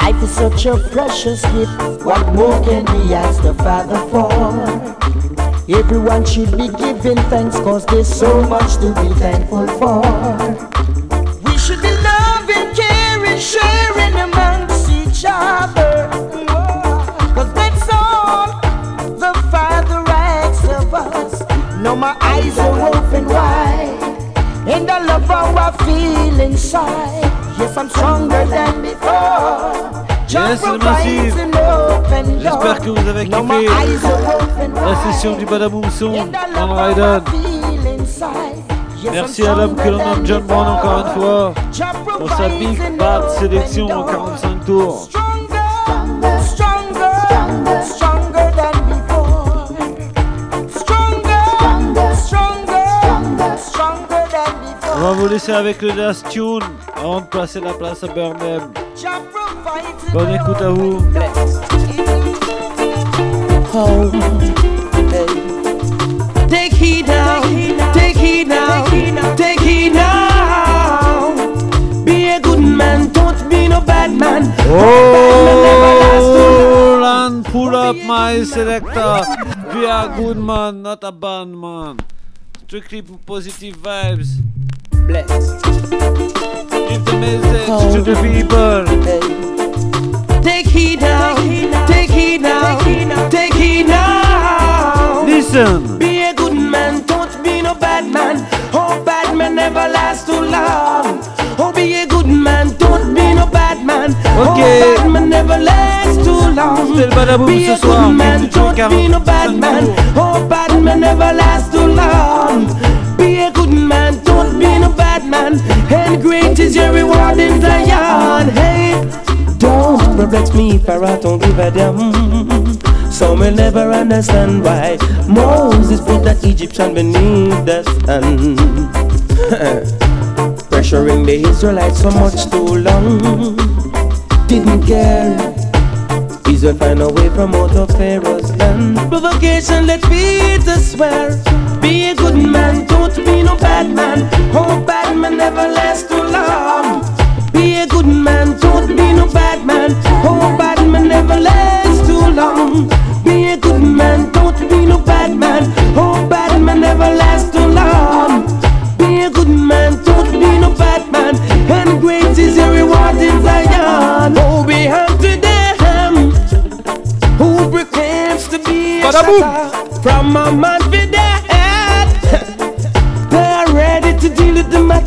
Life is such a precious gift. What more can we ask the Father for? Everyone should be giving thanks cause there's so much to be thankful for. Stronger than before. Jah Yes, le provides massif. an open door. J'espère que vous avez Now my kiffé eyes are open la wide. session du Badaboom Son And I dans love le how I Raiden. feel inside. Yes, Merci I'm à l'homme que l'on nomme John Brown encore une fois Jah pour sa Big provides an Bad open sélection en door. 45 tours. Stronger, stronger, stronger than before. Stronger, stronger, stronger than before. On va vous laisser avec le last tune avant de passer la place à Burnham. Bonne écoute à vous. Take heed now, take heed now, take heed now. Be a good man, don't be no bad man. Oh, pull up my selector. Be a good man, not a bad man. Strictly positive vibes. Bless. Give the message to the people. Take heed now, take heed now, take heed now. Listen. Be a good man, don't be no bad man. Oh, bad man never last too long. Oh, be a good man, don't be no bad man. Ok. Oh, bad man never last too long. C'était le Badaboom Be ce a good man, don't be no bad man. Oh, bad man never last too long. Man. And great is your reward in Zion. Hey, don't perplex me for I don't give a damn. Some will never understand why Moses put the Egyptian beneath the sun. Pressuring the Israelites so much too long. Didn't care. Israel find a way from out of Pharaoh's land. Provocation, let Peter swear. Be a good man, don't be no bad man. Oh, bad man never lasts too long. Be a good man, don't be no bad man. Oh, bad man never lasts too long. Be a good man, don't be no bad man. Oh, bad man never lasts too long. Be a good man, don't be no bad man. And great is your reward in Zion. Oh, be unto them who proclaims to be a shatter from a man with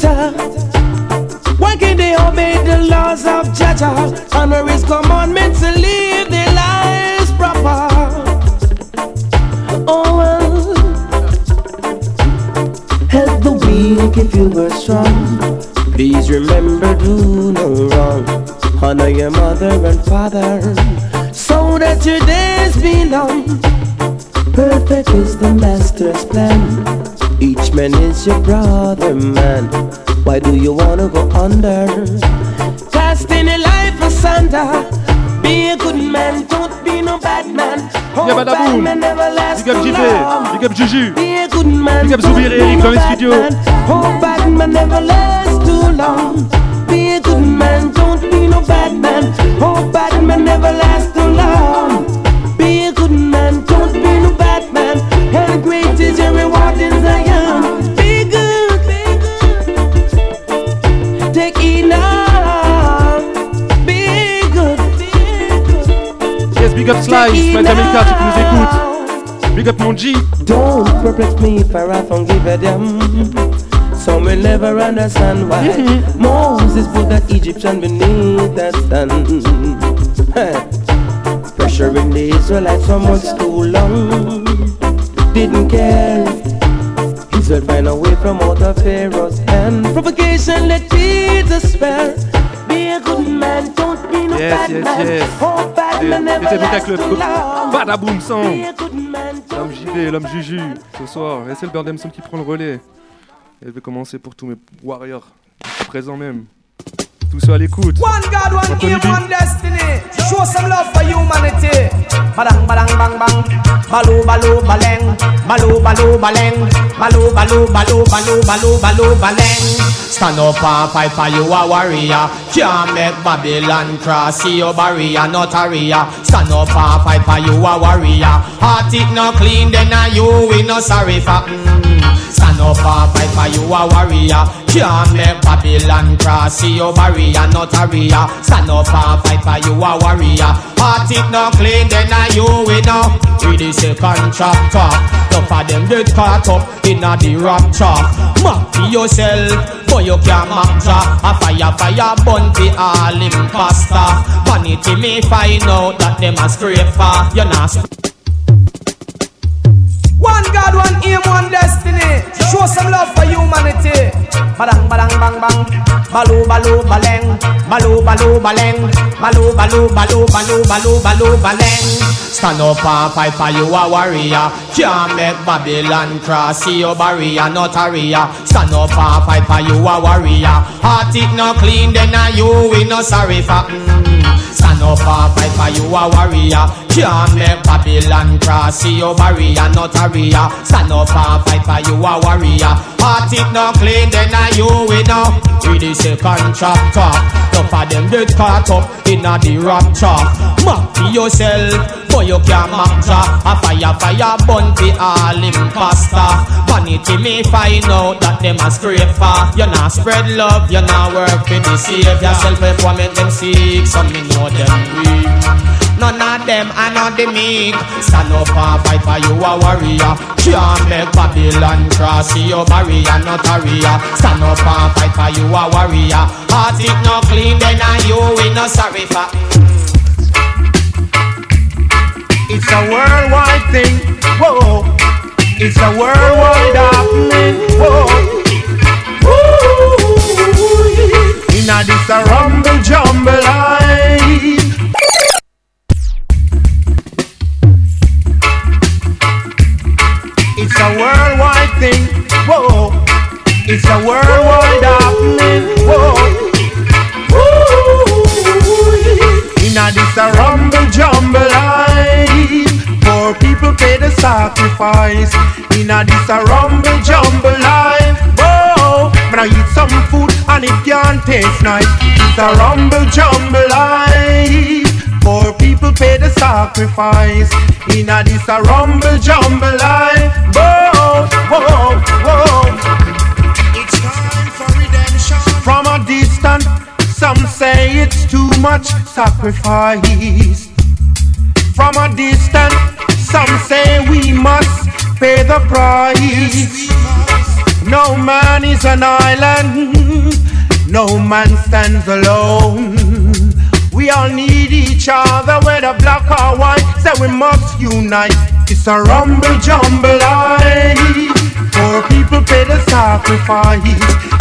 matter. Why can't they obey the laws of Jaja? Honor his commandments and live their lives proper. Oh well, help the weak if you were strong. Please remember, do no wrong. Honor your mother and father, so that your days be long. Perfect is the master's plan. Each man is your brother, man. Why do you wanna go under? Casting a life asunder. Be a good man, don't be no bad man. Oh, up bad Adaboum. man never lasts Big up JP. Big up Juju. Be a good man. Big up don't Zoubir et be Eric no dans les bad studios. man. Oh, bad man never lasts too long. Be a good man, don't be no bad man. Oh, bad man never lasts too long. Be a good man, don't be no bad man. And great is your big up Slice, Mike America, tu nous écoutes. Big up mon G. Don't perplex me if I and give a damn. Some will never understand why Moses put that Egyptian beneath that stand. Pressuring the Israelites for much too long. Didn't care. Israel find a way from out of Pharaoh's hand. Provocation let Jesus spare. Yes, bad yes, man. yes. Oh, bad C'est man never C'était Beta last Club. too long. Badaboom Sound. Be a good man, L'homme JB, l'homme Juju, ce soir. Et c'est le Birdem Sound qui prend le relais. Et je vais commencer pour tous mes warriors, présents même. Tous ceux à l'écoute. One God, one Anthony one destiny. Show some love for humanity. Badang, badang, bang, bang. Baloo, baloo, baleng. Baloo, baloo, baleng. Baloo, baloo, baloo, baloo, baloo, baloo, baleng. Stand up and fight for you a warrior. Can't make Babylon cross see your barrier, not a ria. Stand up and fight for you a warrior. Heart it not clean, then a you we no sorry for. Mm. Stand up and fight for you a warrior. Can't make Babylon cross see your barrier, not a ria. Stand up and fight for you a warrior. Heart it not clean, then a you no. Read the second chapter. Enough of them get caught up in a the rapture. For yourself, but you can't map ja. A fire, fire, burn the all imposter. Vanity me find out that them a scraper. You're not. God, one aim, one destiny. Show some love for humanity. Badang, badang, bang, bang. Baloo, baloo, baleng. Baloo, baloo, baleng. Baloo, baloo, baloo, baloo, baloo, baloo, baleng. Stand up and fight for you a warrior. Can't make Babylon cross see your barrier, not a ria. Stand up and fight for you a warrior. Heart it not clean, then a you we no sorry for. Mm. Stand up and fight for you a warrior. Can't make Babylon cross see your barrier, not a ria. Stand up and fight for you a warrior. Heart it not clean, then a you we no. Read the second chapter. Enough of them get caught up in a the rapture. For yourself, but you can't ja. A fire, fire, burn the all imposter. Vanity me find out that them a scraper. You not spread love, you not work for the savior. Self-employment them seek, some me know them weak. None of them are not the meek. Stand up and fight for you a warrior. Can't make Babylon cross your barrier, not a ria. Stand up and fight for you a warrior. Heart it not clean, then a you we no sorry for. It's a worldwide thing. Whoa. It's a worldwide happening. Whoa. Inna this a rumble jumble life. A worldwide thing. Whoa. It's a worldwide happening. Whoa. Inna this a rumble jumble life. Poor people pay the sacrifice. Inna this a rumble jumble life. Whoa, when I eat some food and it can't taste nice. It's a rumble jumble life. Poor people pay the sacrifice. Inna this a rumble jumble life. Whoa, whoa, whoa. It's time for redemption. From a distance, some say it's too much sacrifice. From a distance, some say we must pay the price. No man is an island, no man stands alone. We all need each other, whether black or white, so we must unite. It's a rumble jumble life. Poor people pay the sacrifice.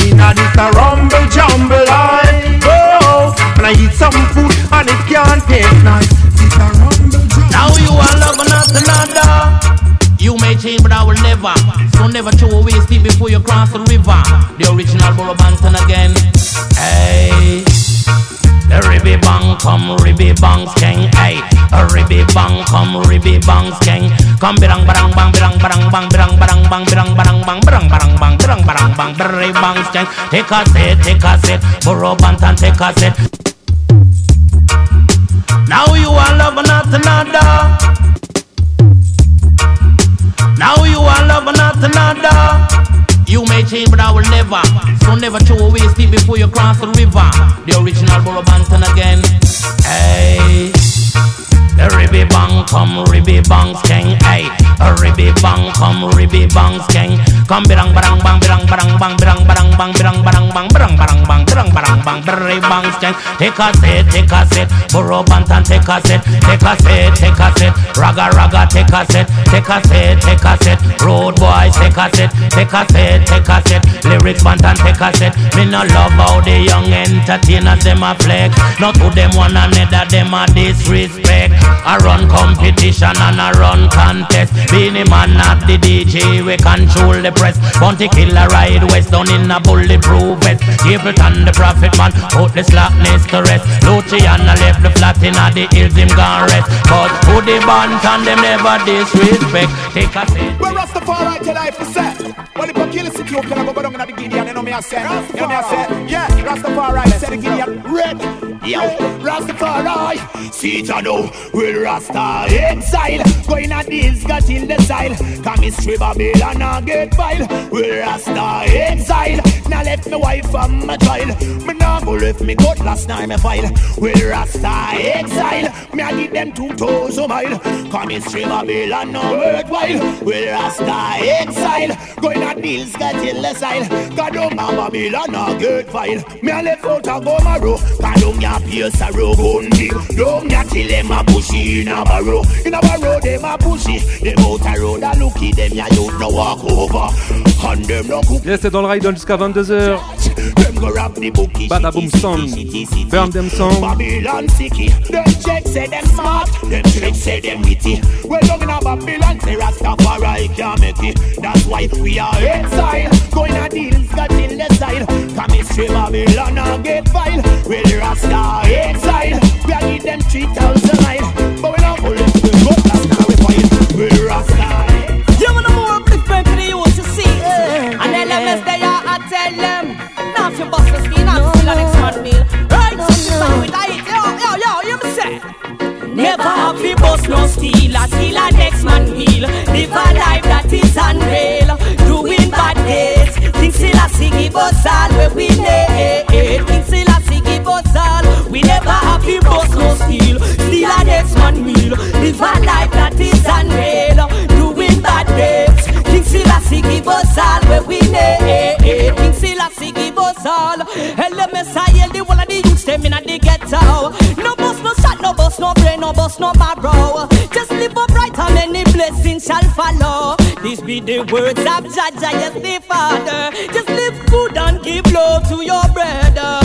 In a this a rumble jumble life. Oh, and I eat some food and it can't taste nice. It's a rumble jumble. Now you are loving not another. You may change, but I will never. So never throw away sleep before you cross the river. The original Burro Banton again. Hey. Ribby bang come ribby bang skeng hey. A ribby bang come ribby bang skeng. Come birang barang bang birang barang bang birang barang bang birang barang bang birang barang bang birang barang bang birang bang skeng. Take a set, take a set Burro Banton take a set Now you are loving not another. Now you are loving not another. You may change, but I will never. So never throw away steep before you cross the river. The original Burro Banton again. Hey, ribby bang, come ribby bang skeng, hey. Ribby bang, come ribby bang skeng. Come birang barang bang, birang barang bang, birang barang bang, birang barang bang, birang barang bang, birang barang bang, birang bang skeng. Take a set, take a set, Burro Banton, take a set, take a set, take a set, raga raga, take a set, take a set, take a set, road boys, take a set, take a set, take a set, lyrics bantan, take a set. Me no love how the young entertainers them a flex. Not to them one another, them a disrespect. I run competition and I run contest. Beenie Man not the DJ, we control the press. Bounty killer ride west down in a bulletproof vest. Capleton the prophet man, put the slackness to rest. Luciano left the flat in a the hills him gone rest. But who the band and them never disrespect. Take a seat. Well, Rastafari tell life is set. Well, if I kill a city, you can go down in the Gideon, you know me I said. You know me I said. Yeah, Rastafari said the Gideon red. Yo, Rastafari, see it know. Will Rasta exile? Going at this, got in the style. Come history Babylon and get vile. Will Rasta exile? Now left me wife and my child. Me now go left me last night me file. Rasta exile? Me I give them two thousand mile. Come history Babylon and worthwhile. Will Rasta exile? Going at this, got in the style. God don't Babylon and get vile. Me I left out a go marrow. God don't ya pierce a gundi. Don't ya till them a in a barrow. In a barrow them a pushy. Them out a road a looky. Them ya youth no walk over. No. Yes, c'est dans le ride jusqu'à 22h. Them go rap the bookie. Badaboom Sound. Burn them sound. Babylon sicky. Them check say them smart. Them check say them witty. Well down in a Babylon say Rastafari can't make it. That's why we are inside. Going a deals got in the side. Come history Babylon and get vile. Well Rasta inside. We a give them 3,000 mile. But we don't go let them go. We fight. Well Rasta. You upliftment for the youth to see it. And LMS they are, I tell them. Now if you bust the skin, I'm still an X-Man meal. Right, so you start with light. Yo, yo, yo, you me say. Never have we bust no steel, a steal a next man meal. Live a life that is unreal. Doing bad days. Think still a give us all where we need. Think still a give us all. We never have we bust no steel. Steal a next man meal. Live a life that is unreal. Doing bad days. Selassie give us all where we need. Eh, eh, eh. King Selassie give us all. LMS I yell the one of the youths them in the ghetto. No bus, no shot, no bus, no brain, no bus, no marrow. Just live upright and many blessings shall follow. These be the words of Jaja, yes, the Father. Just live good and give love to your brother.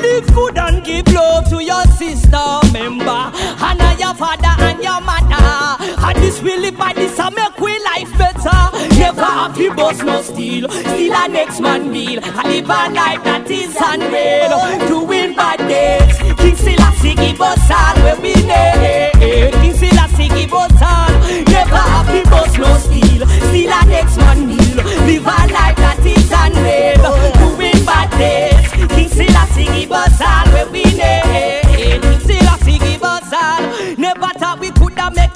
Live good and give love to your sister, member. Honor your father and your mother. And this will live by this and make we life better. Never have to bust no steal. Steal a next man meal. I live a life that is unreal. Doing bad days. King Selassie give us all where we need. King Selassie give us all. Never have to bust no steal. Steal a next man meal. Live a life that is unreal. Doing bad days. King Selassie give us all where we need.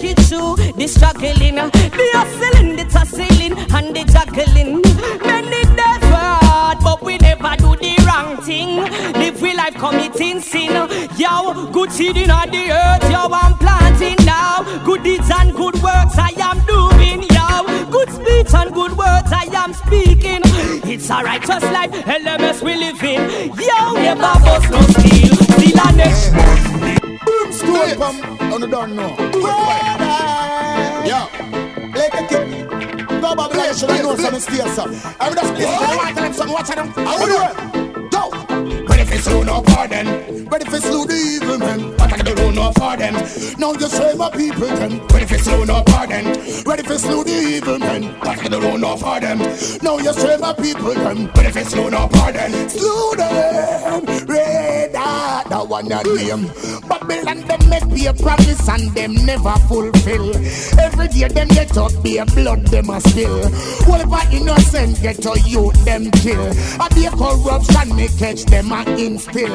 Make it through the struggling, uh, the hustling, the tussling, and the juggling. Many days hard, but we never wrong thing. Live we life committing sin. Yo, good seed in the earth, yo, I'm planting now. Good deeds and good works I am doing, yo. Good speech and good words I am speaking. It's a righteous life, LMS we live in. Yo, never bust no steal, steal a next. Brimstone come on the don't know. Yeah. Like a kid. Go Babylon, you should have known some stairs up. I would have stairs. I want to tell them something. Watch them. I would Go. Ready for no pardon. Ready for slew the evil men. But I don't know no for them. Now you say my people them. Ready for slew no pardon. Ready for slew the evil men. But I don't know no for them. Now you say my people them. Ready for slew no pardon. Slew them. Red that that one your name. Babylon them make be a promise and them never fulfill. Every day them get up be a blood them a spill. Our innocent get to youth them kill. A be a corruption me catch them a instill.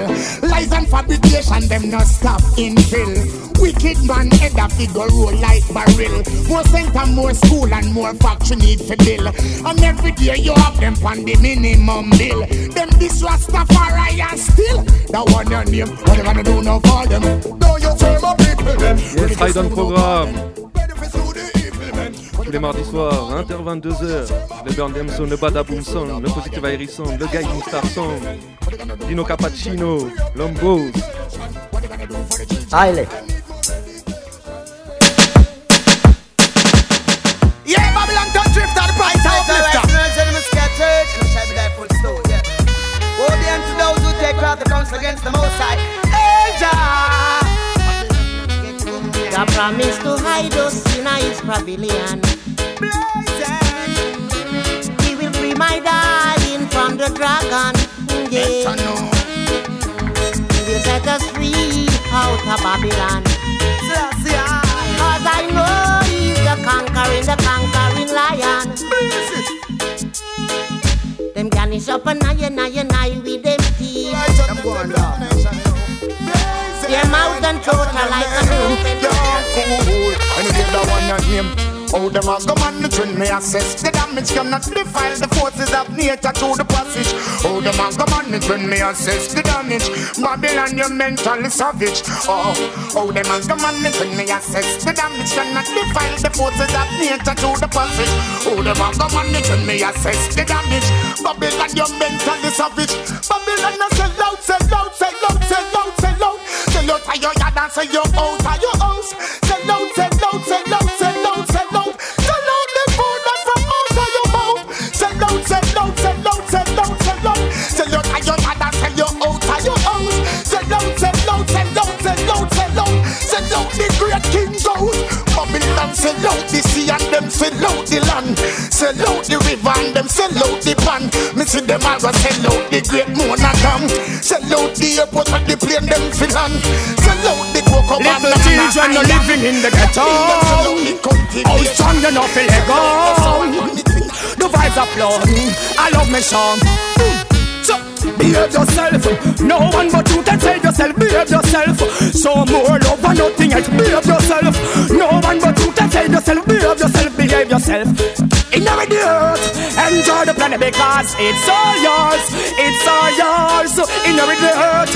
Lies and fabrication them not stop infill. Wicked man head a figure roll like barrel. More center, more school and more factory need for bill. And every day you have them on the minimum bill. Them this Rastafari and still that one your name. What you gonna do now for them? Now you say my people Yes, Ride on Programme. Tous les mardis soirs, 20h-22h. Le Burn Dem Sound, le Badaboom Sound, le Positive Airy Sound, le Guiding Star Sound, Dino Cappuccino, Lombos. Allez. Yeah, Babylon touch drift at the price. Those who take out the counsel against the Most High. Jah. God promised to hide us in His pavilion. He will free my darling from the dragon. Yeah. He will set us free out of Babylon. Cause I know he's the conquering, the conquering lion. Them garnish up and I and I and I with them teeth. Their mouth and throat are like an open fool. And you get the one your name. Oh, them as come on the trend me assess? The damage cannot defile the forces of nature through the passage. Oh, them as come on the trend me assess The damage? Babylon, you're mentally savage. Oh, oh, them as come on the trend me assess? The damage cannot defile the forces of nature through the passage. Oh, them as come on the trend me assess The damage? Babylon, you're mentally savage. Babylon, I sell out, sell out, sell out, sell out, sell out. Sell out of your yard and sell your out of your house. Sell out, sell out, sell out, Babylon sell out the sea and them sell out the land Sell out the river and them sell out the pan Me see them all go sell out the great monogam Sell out the airport and the plane them fill land Sell out the cocoa Little children are living in the ghetto. How strong you know feel go. The vibes are flowing. I love me song. Mm. Behave yourself. No one but you can save yourself. Behave yourself. So more love and nothing else. Behave yourself. No one but you can save yourself. Behave yourself. Behave yourself. Inherit the earth. Enjoy the planet because it's all yours. It's all yours. Inherit the earth.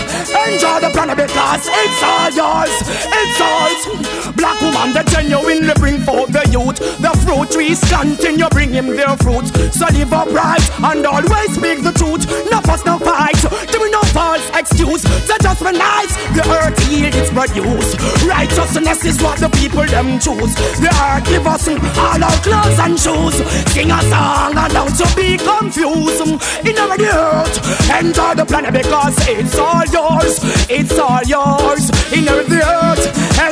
Enjoy the planet because it's all yours. It's all. Black woman, the genuinely bring forth the youth. The fruit trees continue bring him their fruit. So live upright and always speak the truth. No fuss, no fight. Give me no false excuse. Just when nice, the earth yield its produce. Righteousness is what the people them choose. The earth give us all our clothes and shoes. Sing a song and don't you be confused. In the earth, enjoy the planet because it's all yours. It's all yours. In the earth,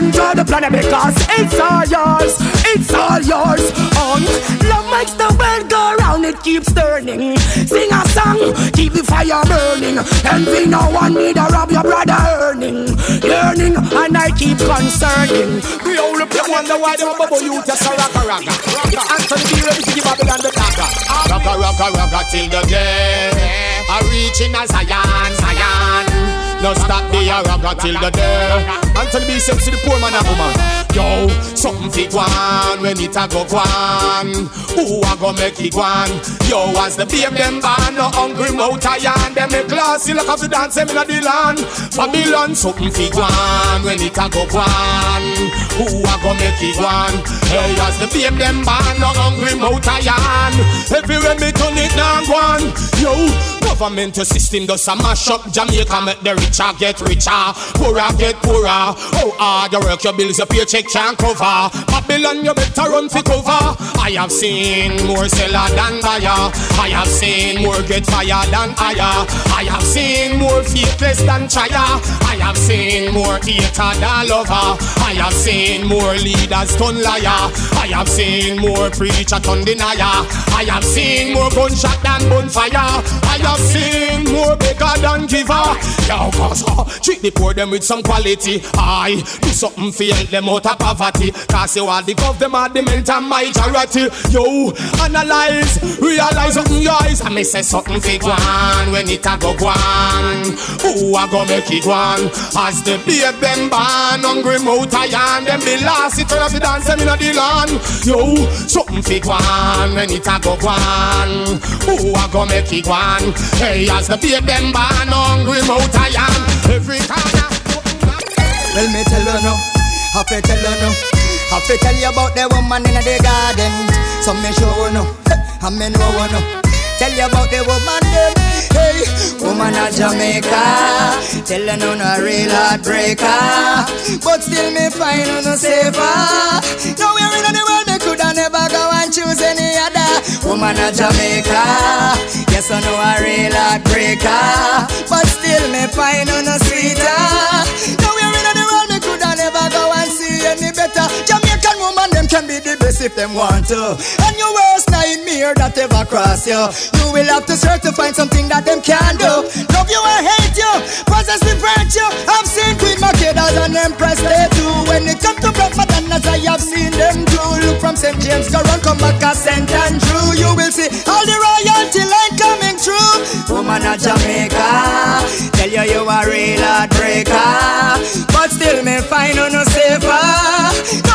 enjoy the planet because it's all yours. It's all yours. On love makes the world go round, it keeps turning. Sing a song, keep the fire burning. Envy no one need to rob your brother earning. Yearning, and I keep concerning. The only people wonder why they bubble you just a rocka rocka. Anthony B ready to give Babylon the dagger. Rocka, rocka, rocka till the day I reach in a Zion, Zion No stop the rocka till the day. Anthony B said to the poor man and woman. Yo, something fi gwan when it a go gwan Who a go make it gwan? Yo, as the babe them born No hungry mouth a yarn Them make classy like the dance them inna the land. Babylon something fi gwan when it a go gwan Who a go make it gwan? Hey, as the babe them born No hungry mouth a yarn Everywhere me turn it now gwan Yo, government system does a mash up. Jamaica make the richer get richer. Poorer get poorer. How hard you work your bills your paycheck can't cover. Babylon you better run for cover. I have seen more seller than buyer. I have seen more get fire than higher. I have seen more faithless than trier. I have seen more hater than lover. I have seen more leaders turn liar. I have seen more preacher turn denier. I have seen more gunshot than bonfire. I have seen more beggar than giver cause uh, treat the poor them with some quality. I do something for help them out of poverty. Cause you are the gov them are the mental majority. Yo, analyze, realize something guys. I may say something for gwan when it a go gwan. Who a go make it gwan? As the babe them born Hungry mouth a yarn Them the last it turn up the dance them inna the land. Yo, something for gwan when it a go gwan. Who a go make it gwan? Hey, as the babe them born Hungry mouth a Every corner Well, me tell you now. Have to tell you no. Have to tell you about the woman in the garden. So me show you no. I me know you no. Tell you about the woman. Hey, woman of Jamaica. Tell you no no real heartbreaker. But still me find you no safer. Nowhere in the world choose any other woman of Jamaica. Yes I know a real heartbreaker. But still me find you no sweeter. Nowhere in the world me coulda never go and see any better. Can be the best if them want to. And your worst nightmare that ever cross you. You will have to search to find something that them can do. Love you or hate you, possess the virtue. I've seen Queen Makedas and Empress they too. When it come to Black Madonnas, I have seen them too. Look from St. James, go come back a St. Andrew. You will see all the royalty line coming through. Woman of Jamaica, tell you you a real heartbreaker. But still me find no safer.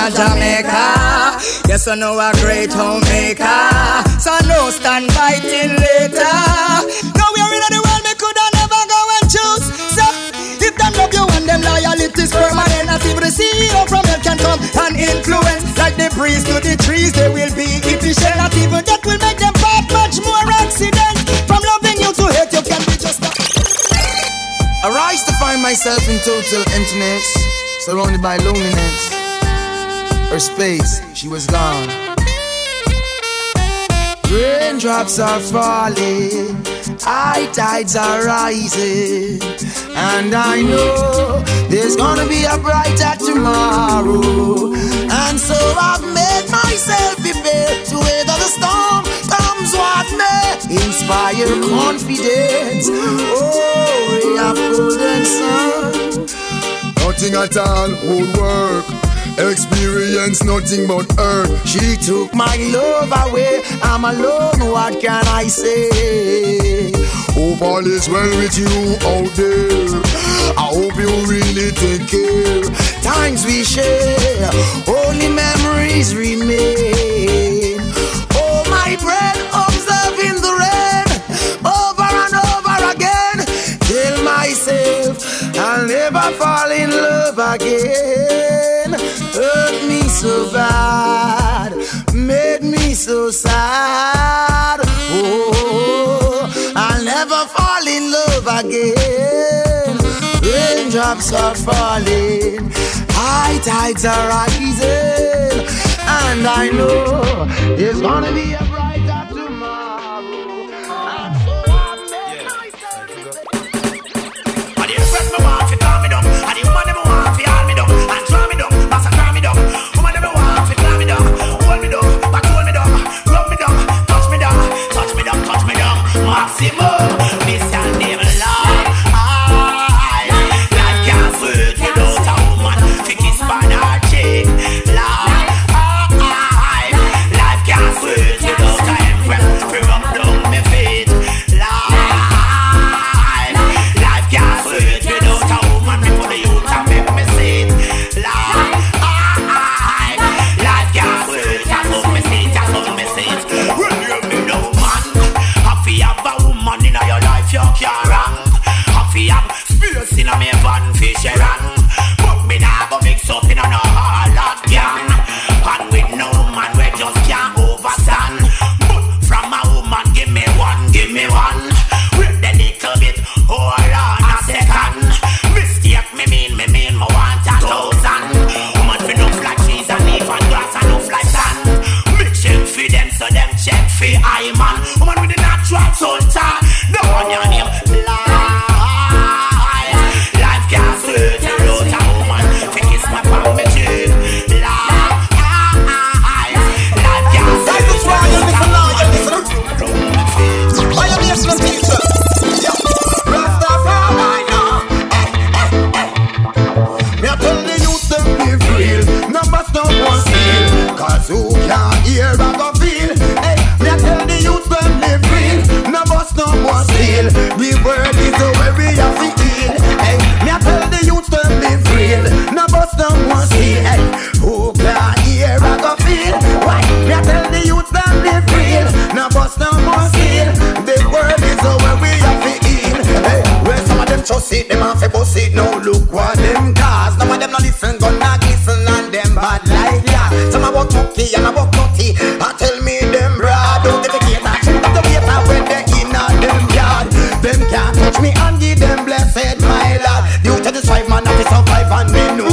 Of Jamaica, yes I know a great homemaker. So no stand fighting later. No, we are in the world me coulda never go and choose. So if them love you and them loyalty's permanent, as if the CEO from hell can come and influence like the breeze to the trees, they will be efficient. Not even that will make them part much more accident. From loving you to hate you can be just. I rise to find myself in total emptiness, surrounded by loneliness. Her space, she was gone. Raindrops are falling, high tides are rising, and I know there's gonna be a brighter tomorrow. And so I've made myself prepare to weather the storm. Comes what may, inspire confidence. Oh, ray of golden sun. Nothing at all would work. Experience nothing but hurt. She took my love away. I'm alone, what can I say? Hope all is well with you out there. I hope you really take care. Times we share, only memories remain. Oh, my breath, observing the rain over and over again. Tell myself I'll never fall in love again. Bad, made me so sad. Oh, I'll never fall in love again. Raindrops are falling, high tides are rising, and I know there's gonna be a brighter real. The world is the way we have to heal. Hey, me I tell the youth to live real. No bust, no one steal. Hey, who can hear I go feel? Why? Me I tell the youth to live real. No bust, no one steal. The world is the way we have to heal. Hey, where some of them trust it, them have to bust it. Now look what them cause. Some of them no listen, gonna listen, and them bad like yeah. Some about cookie and about survive and we know.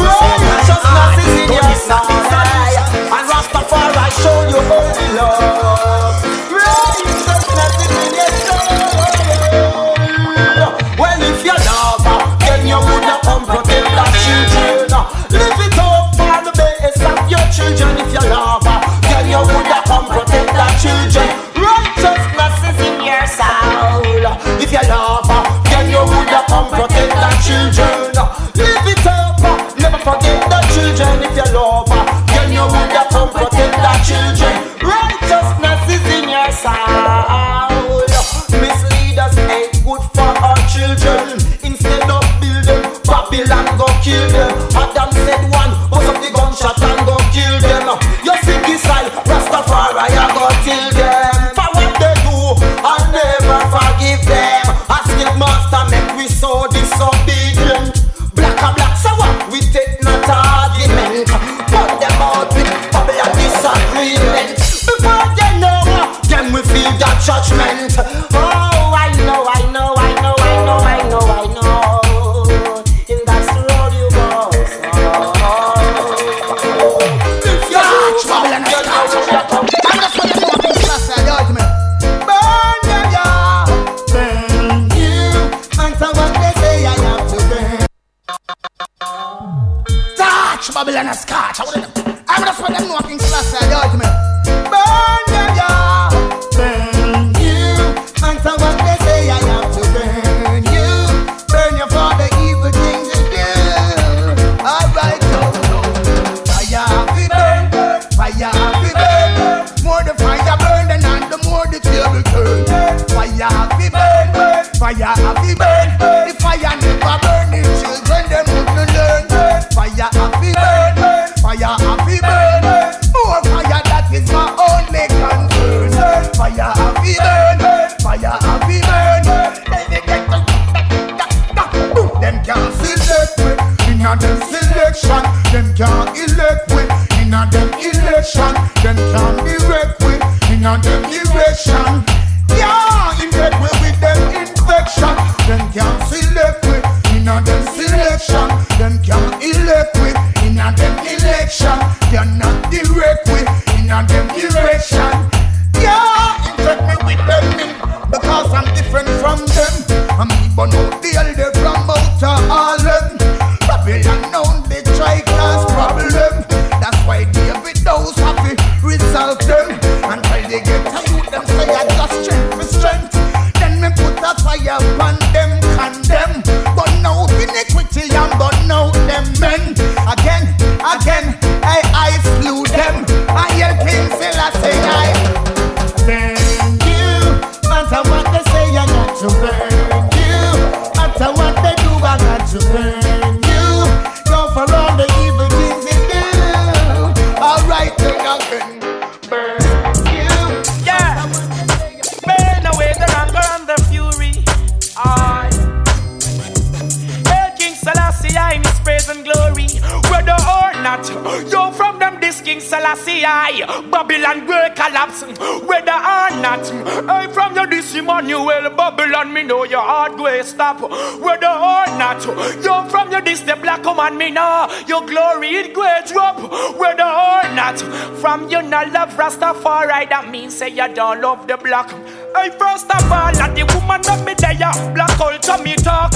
black come on me now. Your glory it grades up, whether or not. From you not love Rastafari, that means say you don't love the block. Hey, first of all, at the woman that me there, black culture me talk,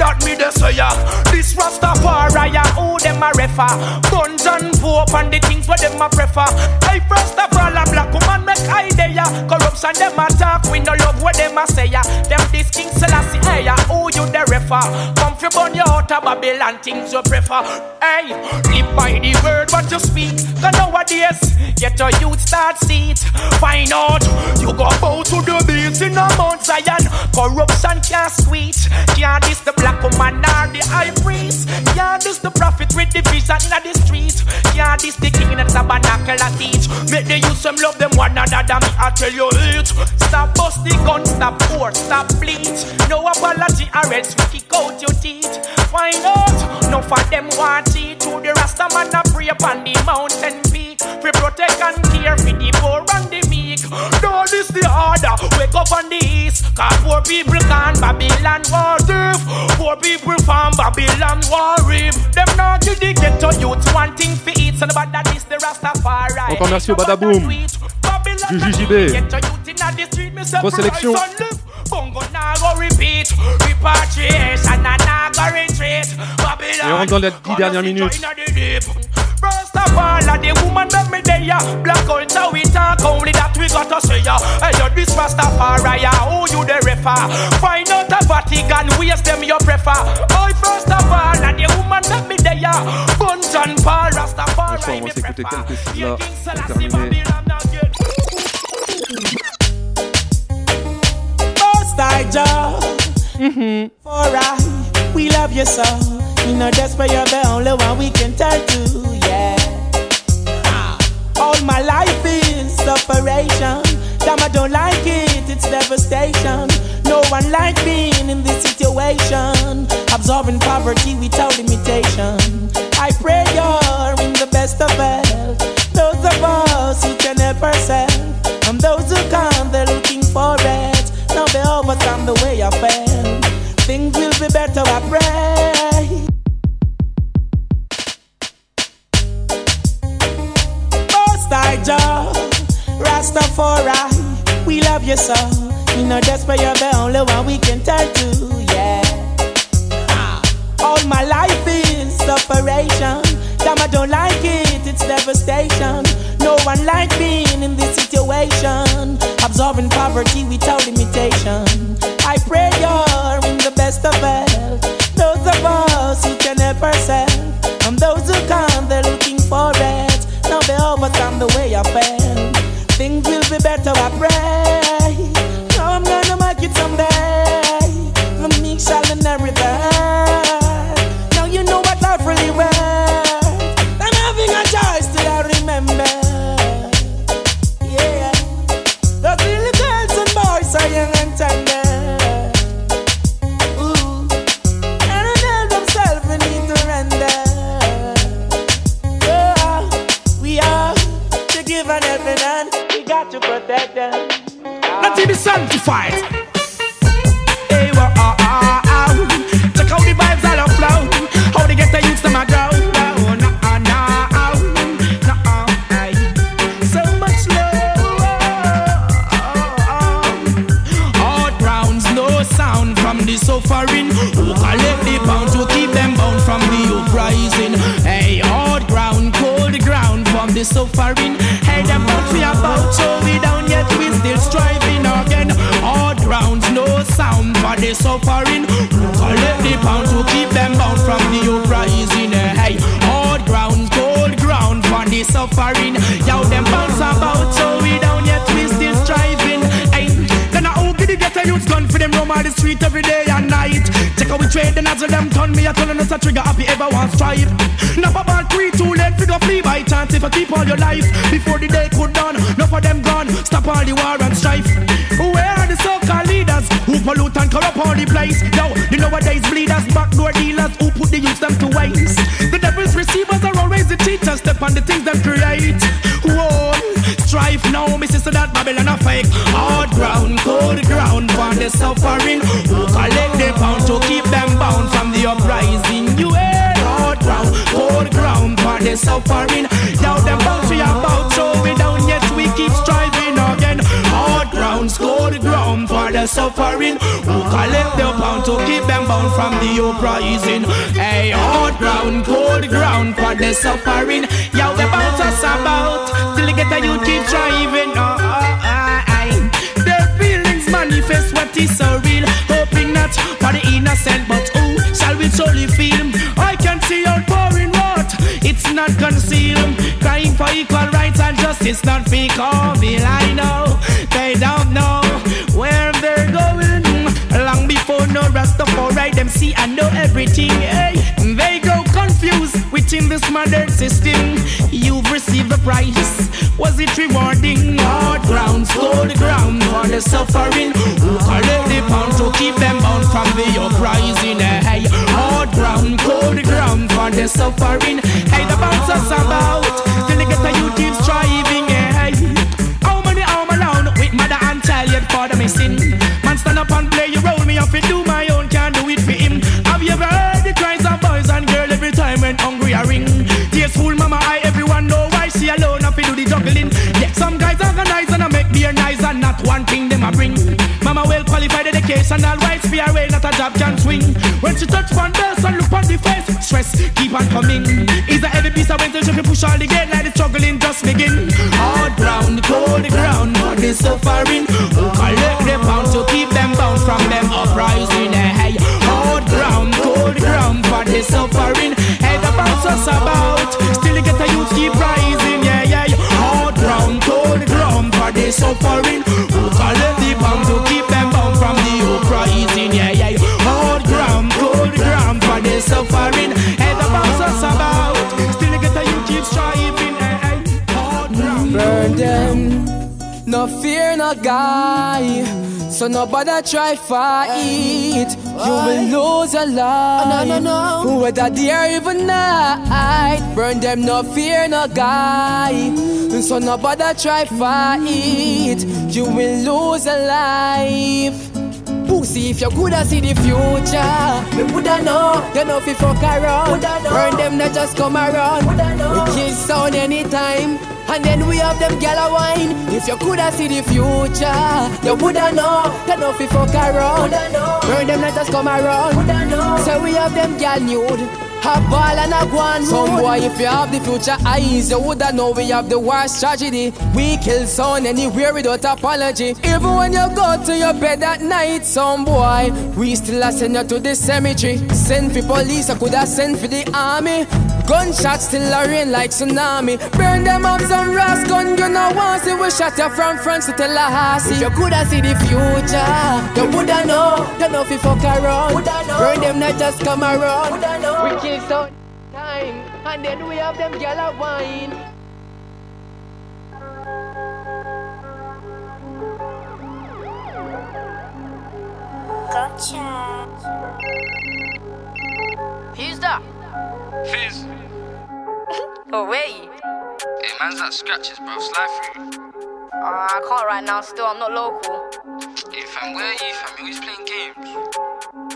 that me there say ya. This Rastafari, who them a refer? Guns and pope and the things where them a prefer. Hey, first of all, a black woman make idea. Corruption them a talk, we no love what them a say ya. Them this King Selassie, hey ya, who you the refer? Come fi burn you out of Babylon, things you prefer. Hey, live by the word what you speak. Cause nowadays, get your youth start seat. Find out, you go bow to the Built in a Mount Zion. Corruption can't sweet. Can't this the black woman or the high priest. Can't this the prophet with the vision in the street. Can't this the king in the tabernacle I teach. Make the youth them love them one another. Me I tell you it. Stop bust the stop poor, stop bleed. No apology arrest, we kick out your teeth. Why not? No for them want it. To the Rasta man I pray upon the mountain peak. We protect and care for the poor and the meek. No, this the order. Wake up on the east. Cause poor people can Babylon war thief. Poor people from Babylon war reap. Them not give the ghetto youth one thing for eat. So about that is the Rastafari. Encore merci au Badaboom. Du JJB. Grosse sélection. Et on rentre dans les 10 dernières minutes. First of all, the woman that me there, black culture we talk only that we got to say ya. Hey, you this Rastafari, who you the refer? Find out a Vatican, waste them you prefer. Oh, first of all, a the woman that me there, guns and Paul Rastafari. on va s'écouter quelques six là pour terminer. Most I job Mm-hmm. for I, we love you so. You know that's why you're the only one we can turn to, yeah. All my life is separation. Damn, I don't like it, it's devastation. No one like being in this situation. Absorbing poverty without limitation. I pray you're in the best of health. Those of us who can help ourselves. And those who can't, they're looking for it. Now they overcome the way I felt. Things will be better, I pray. Most I Rastafari, we love you so. You know that's why you're the only one we can turn to, yeah. Ah. All my life is separation. Damn, I don't like it, it's devastation. No one like being in this situation. Absorbing poverty without limitation. I pray you're in the best of health. Sanctified. Suffering. Yo, them bounce about so we down yet we still striving. Hey, then I who get the get a youth gun for them roam on the street every day and night. Check out we trade the nozzle them turn me a telling us a trigger happy ever want strive. Nap about three too late figure flee by chance if I keep all your life before the day could done. Enough of them gone, stop all the war and strife. Where are the so-called leaders who pollute and corrupt all the place? Yo, the nowadays bleeders, backdoor dealers who put the youth them to waste. Step on the things them create. Whoa, strife now, me sister that Babylon a fake. Hard ground, cold ground for the suffering. Who collect the pound to keep them bound from the uprising? You ain't hard ground, cold ground for the suffering. Yo, them bounce we about, so the suffering. Who collect the pound to keep them bound from the uprising? Hey, hard ground, cold ground for the suffering. Yo, they bounce us about till they get a you keep driving. Oh, oh, ah, aye, ah, ah, aye. Their feelings manifest what is so real. Hoping not for the innocent, but who shall we truly feel? I can see your pouring wrath. It's not concealed. Crying for equal rights and justice, not vil. I know they don't know Rastafari, them see and know everything. Hey, they go confused within this modern system. You've received the price. Was it rewarding? Hard ground, cold ground for the suffering. Who collect the pound to keep them bound from the uprising? Hey, hard ground, cold ground for the suffering. Hey, the bounce about till they get a you keep striving. Eh, hey, how many arm around missing? Man stand up and play your role, Tasteful mama, I everyone know why she alone have to do the juggling. Yeah, some guys organize and I make beer nice and not one thing them a bring. Mama well qualified education, all right, spear away, not a job can swing. When she touch one bells and look on the face, stress keep on coming. Is a heavy piece of winter, she push all the gate like the struggling just begin. Hard ground, cold ground, but they suffering. Who collect the pound to keep them bound from them uprising? Hey, hard ground, cold ground, but they suffering. Hey, the bounce us about. Ground, but no fear, no guy. So nobody try fight. You will lose a life. no, no, no. Whether day or even night. Burn them, no fear, no guy. So nobody try fight. You will lose a life. Pussy, if you coulda see the future, me woulda know. You know fi fuck around. Woulda know. Them, not just come around. We kiss sound anytime. And then we have them gal a wine. If you coulda see the future, you woulda know. You know fi fuck around. Burn them, just come around. So we have them gal nude. Ball and a Some boy if you have the future eyes You woulda know we have the worst tragedy. We kill sound anywhere without apology. Even when you go to your bed at night Some boy We still a send you to the cemetery. Send for police I coulda send for the army. Gunshots still a rain like tsunami. Burn them up some rust gun You know once it will shot you from France to Tallahassee. If you coulda see the future You woulda know. You know fi fuck around. Burn them not just come around. We kill some time And then we have them gal a wine Who's that? Fizz. Oh, wait. Hey, man's that scratches, bro. Slide through. Uh, I can't right now, still, I'm not local. Hey, fam, where are you, fam? You always playing games.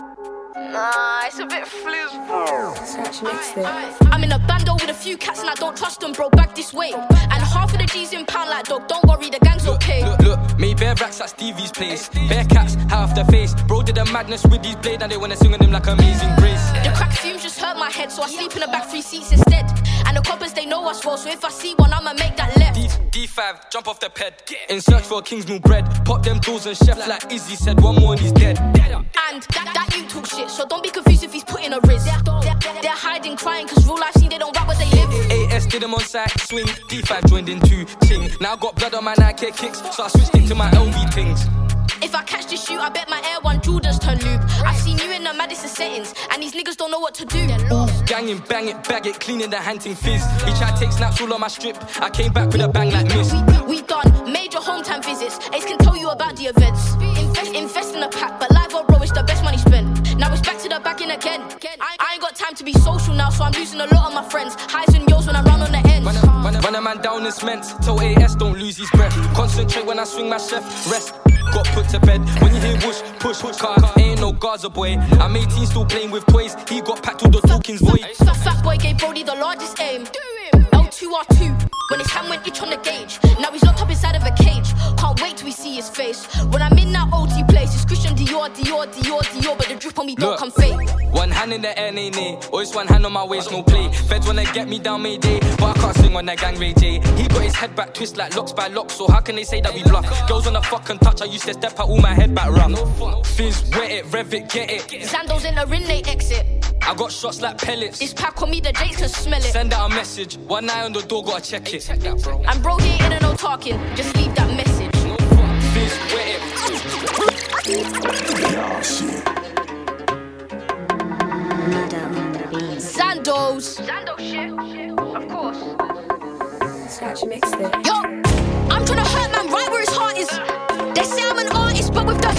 Nah, it's a bit flizz, bro. Such I'm in a bando with a few cats and I don't trust them, bro. Back this way. And half of the G's in pound like dog. Don't worry, the gang's okay. Look, look, made bare racks at Stevie's place. Bare cats, half the face. Bro did a madness with these blades and they wanna sing on him like amazing grace. The crack fumes just hurt my head, so I sleep in the back three seats instead. And the coppers, they know us well, so if I see one, I'ma make that left. D, D5, jump off the ped. In search for a king's new bread. Pop them doors and chefs like Izzy said, one more and he's dead. And that, that you talk shit, so don't be confused if he's putting a riz. They're, they're, they're hiding, crying, cause real life seen they don't rap what they live. AS did him on site, swing. D5 joined in two, ching. Now I got blood on my Nike kicks, so I switched into my LV things. If I catch this shoot, I bet my Air One Jordans turn loop. I've seen you in the Madison settings, and these niggas don't know what to do. Ganging, bang it, bag it, cleaning the hunting fizz. He tried to take snaps all on my strip. I came back with a bang like miss. We done major hometown visits. Ace can tell you about the events. Invest, invest in the pack, but live or bro, it's the best money spent. Now it's back to the back in again. I, I ain't got time to be social now, so I'm losing a lot of my friends. Highs and yours when I run on the ends. When a, when, a, when a man down is meant, tell AS don't lose his breath. Concentrate when I swing my chef, rest. Got put to bed. When you hear whoosh, push, push, car, ain't no Gaza boy. I'm 18, still playing with toys. He got packed with the Dawkins. Fat, fat boy gave Brody the largest aim. L2R2 when his hand went itch on the gauge. Now he's locked up inside of a cage. Can't wait till we see his face. When I'm in that OT place, it's Christian Dior, Dior, Dior, Dior, but the drip on me don't Look. come fake. One hand in the air, nay, nay. Always one hand on my waist, no play. Feds wanna get me down, Mayday. But I can't swing on that gang, Ray J. He got his head back twist like locks by locks. So how can they say that we bluff? Girls on the fucking touch, I used to step out all my head back rough. Fizz, wet it, rev it, get it. Zandos in the ring, they exit. I got shots like pellets. This pack on me, the Jakes can smell it. Send out a message. One eye on the door, gotta check it. And bro, he ain't in no talking. Just leave that message. Fizz, wet it. Yeah, shit. Zandos. Zando shit. Of course. Scratch mixed it. Yo, I'm trying to hurt man right where his heart is. They say I'm an artist, but with the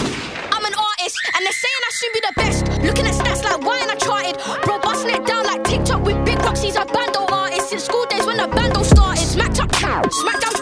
I'm an artist, and they're saying I should be the best. Looking at stats like why 慢走。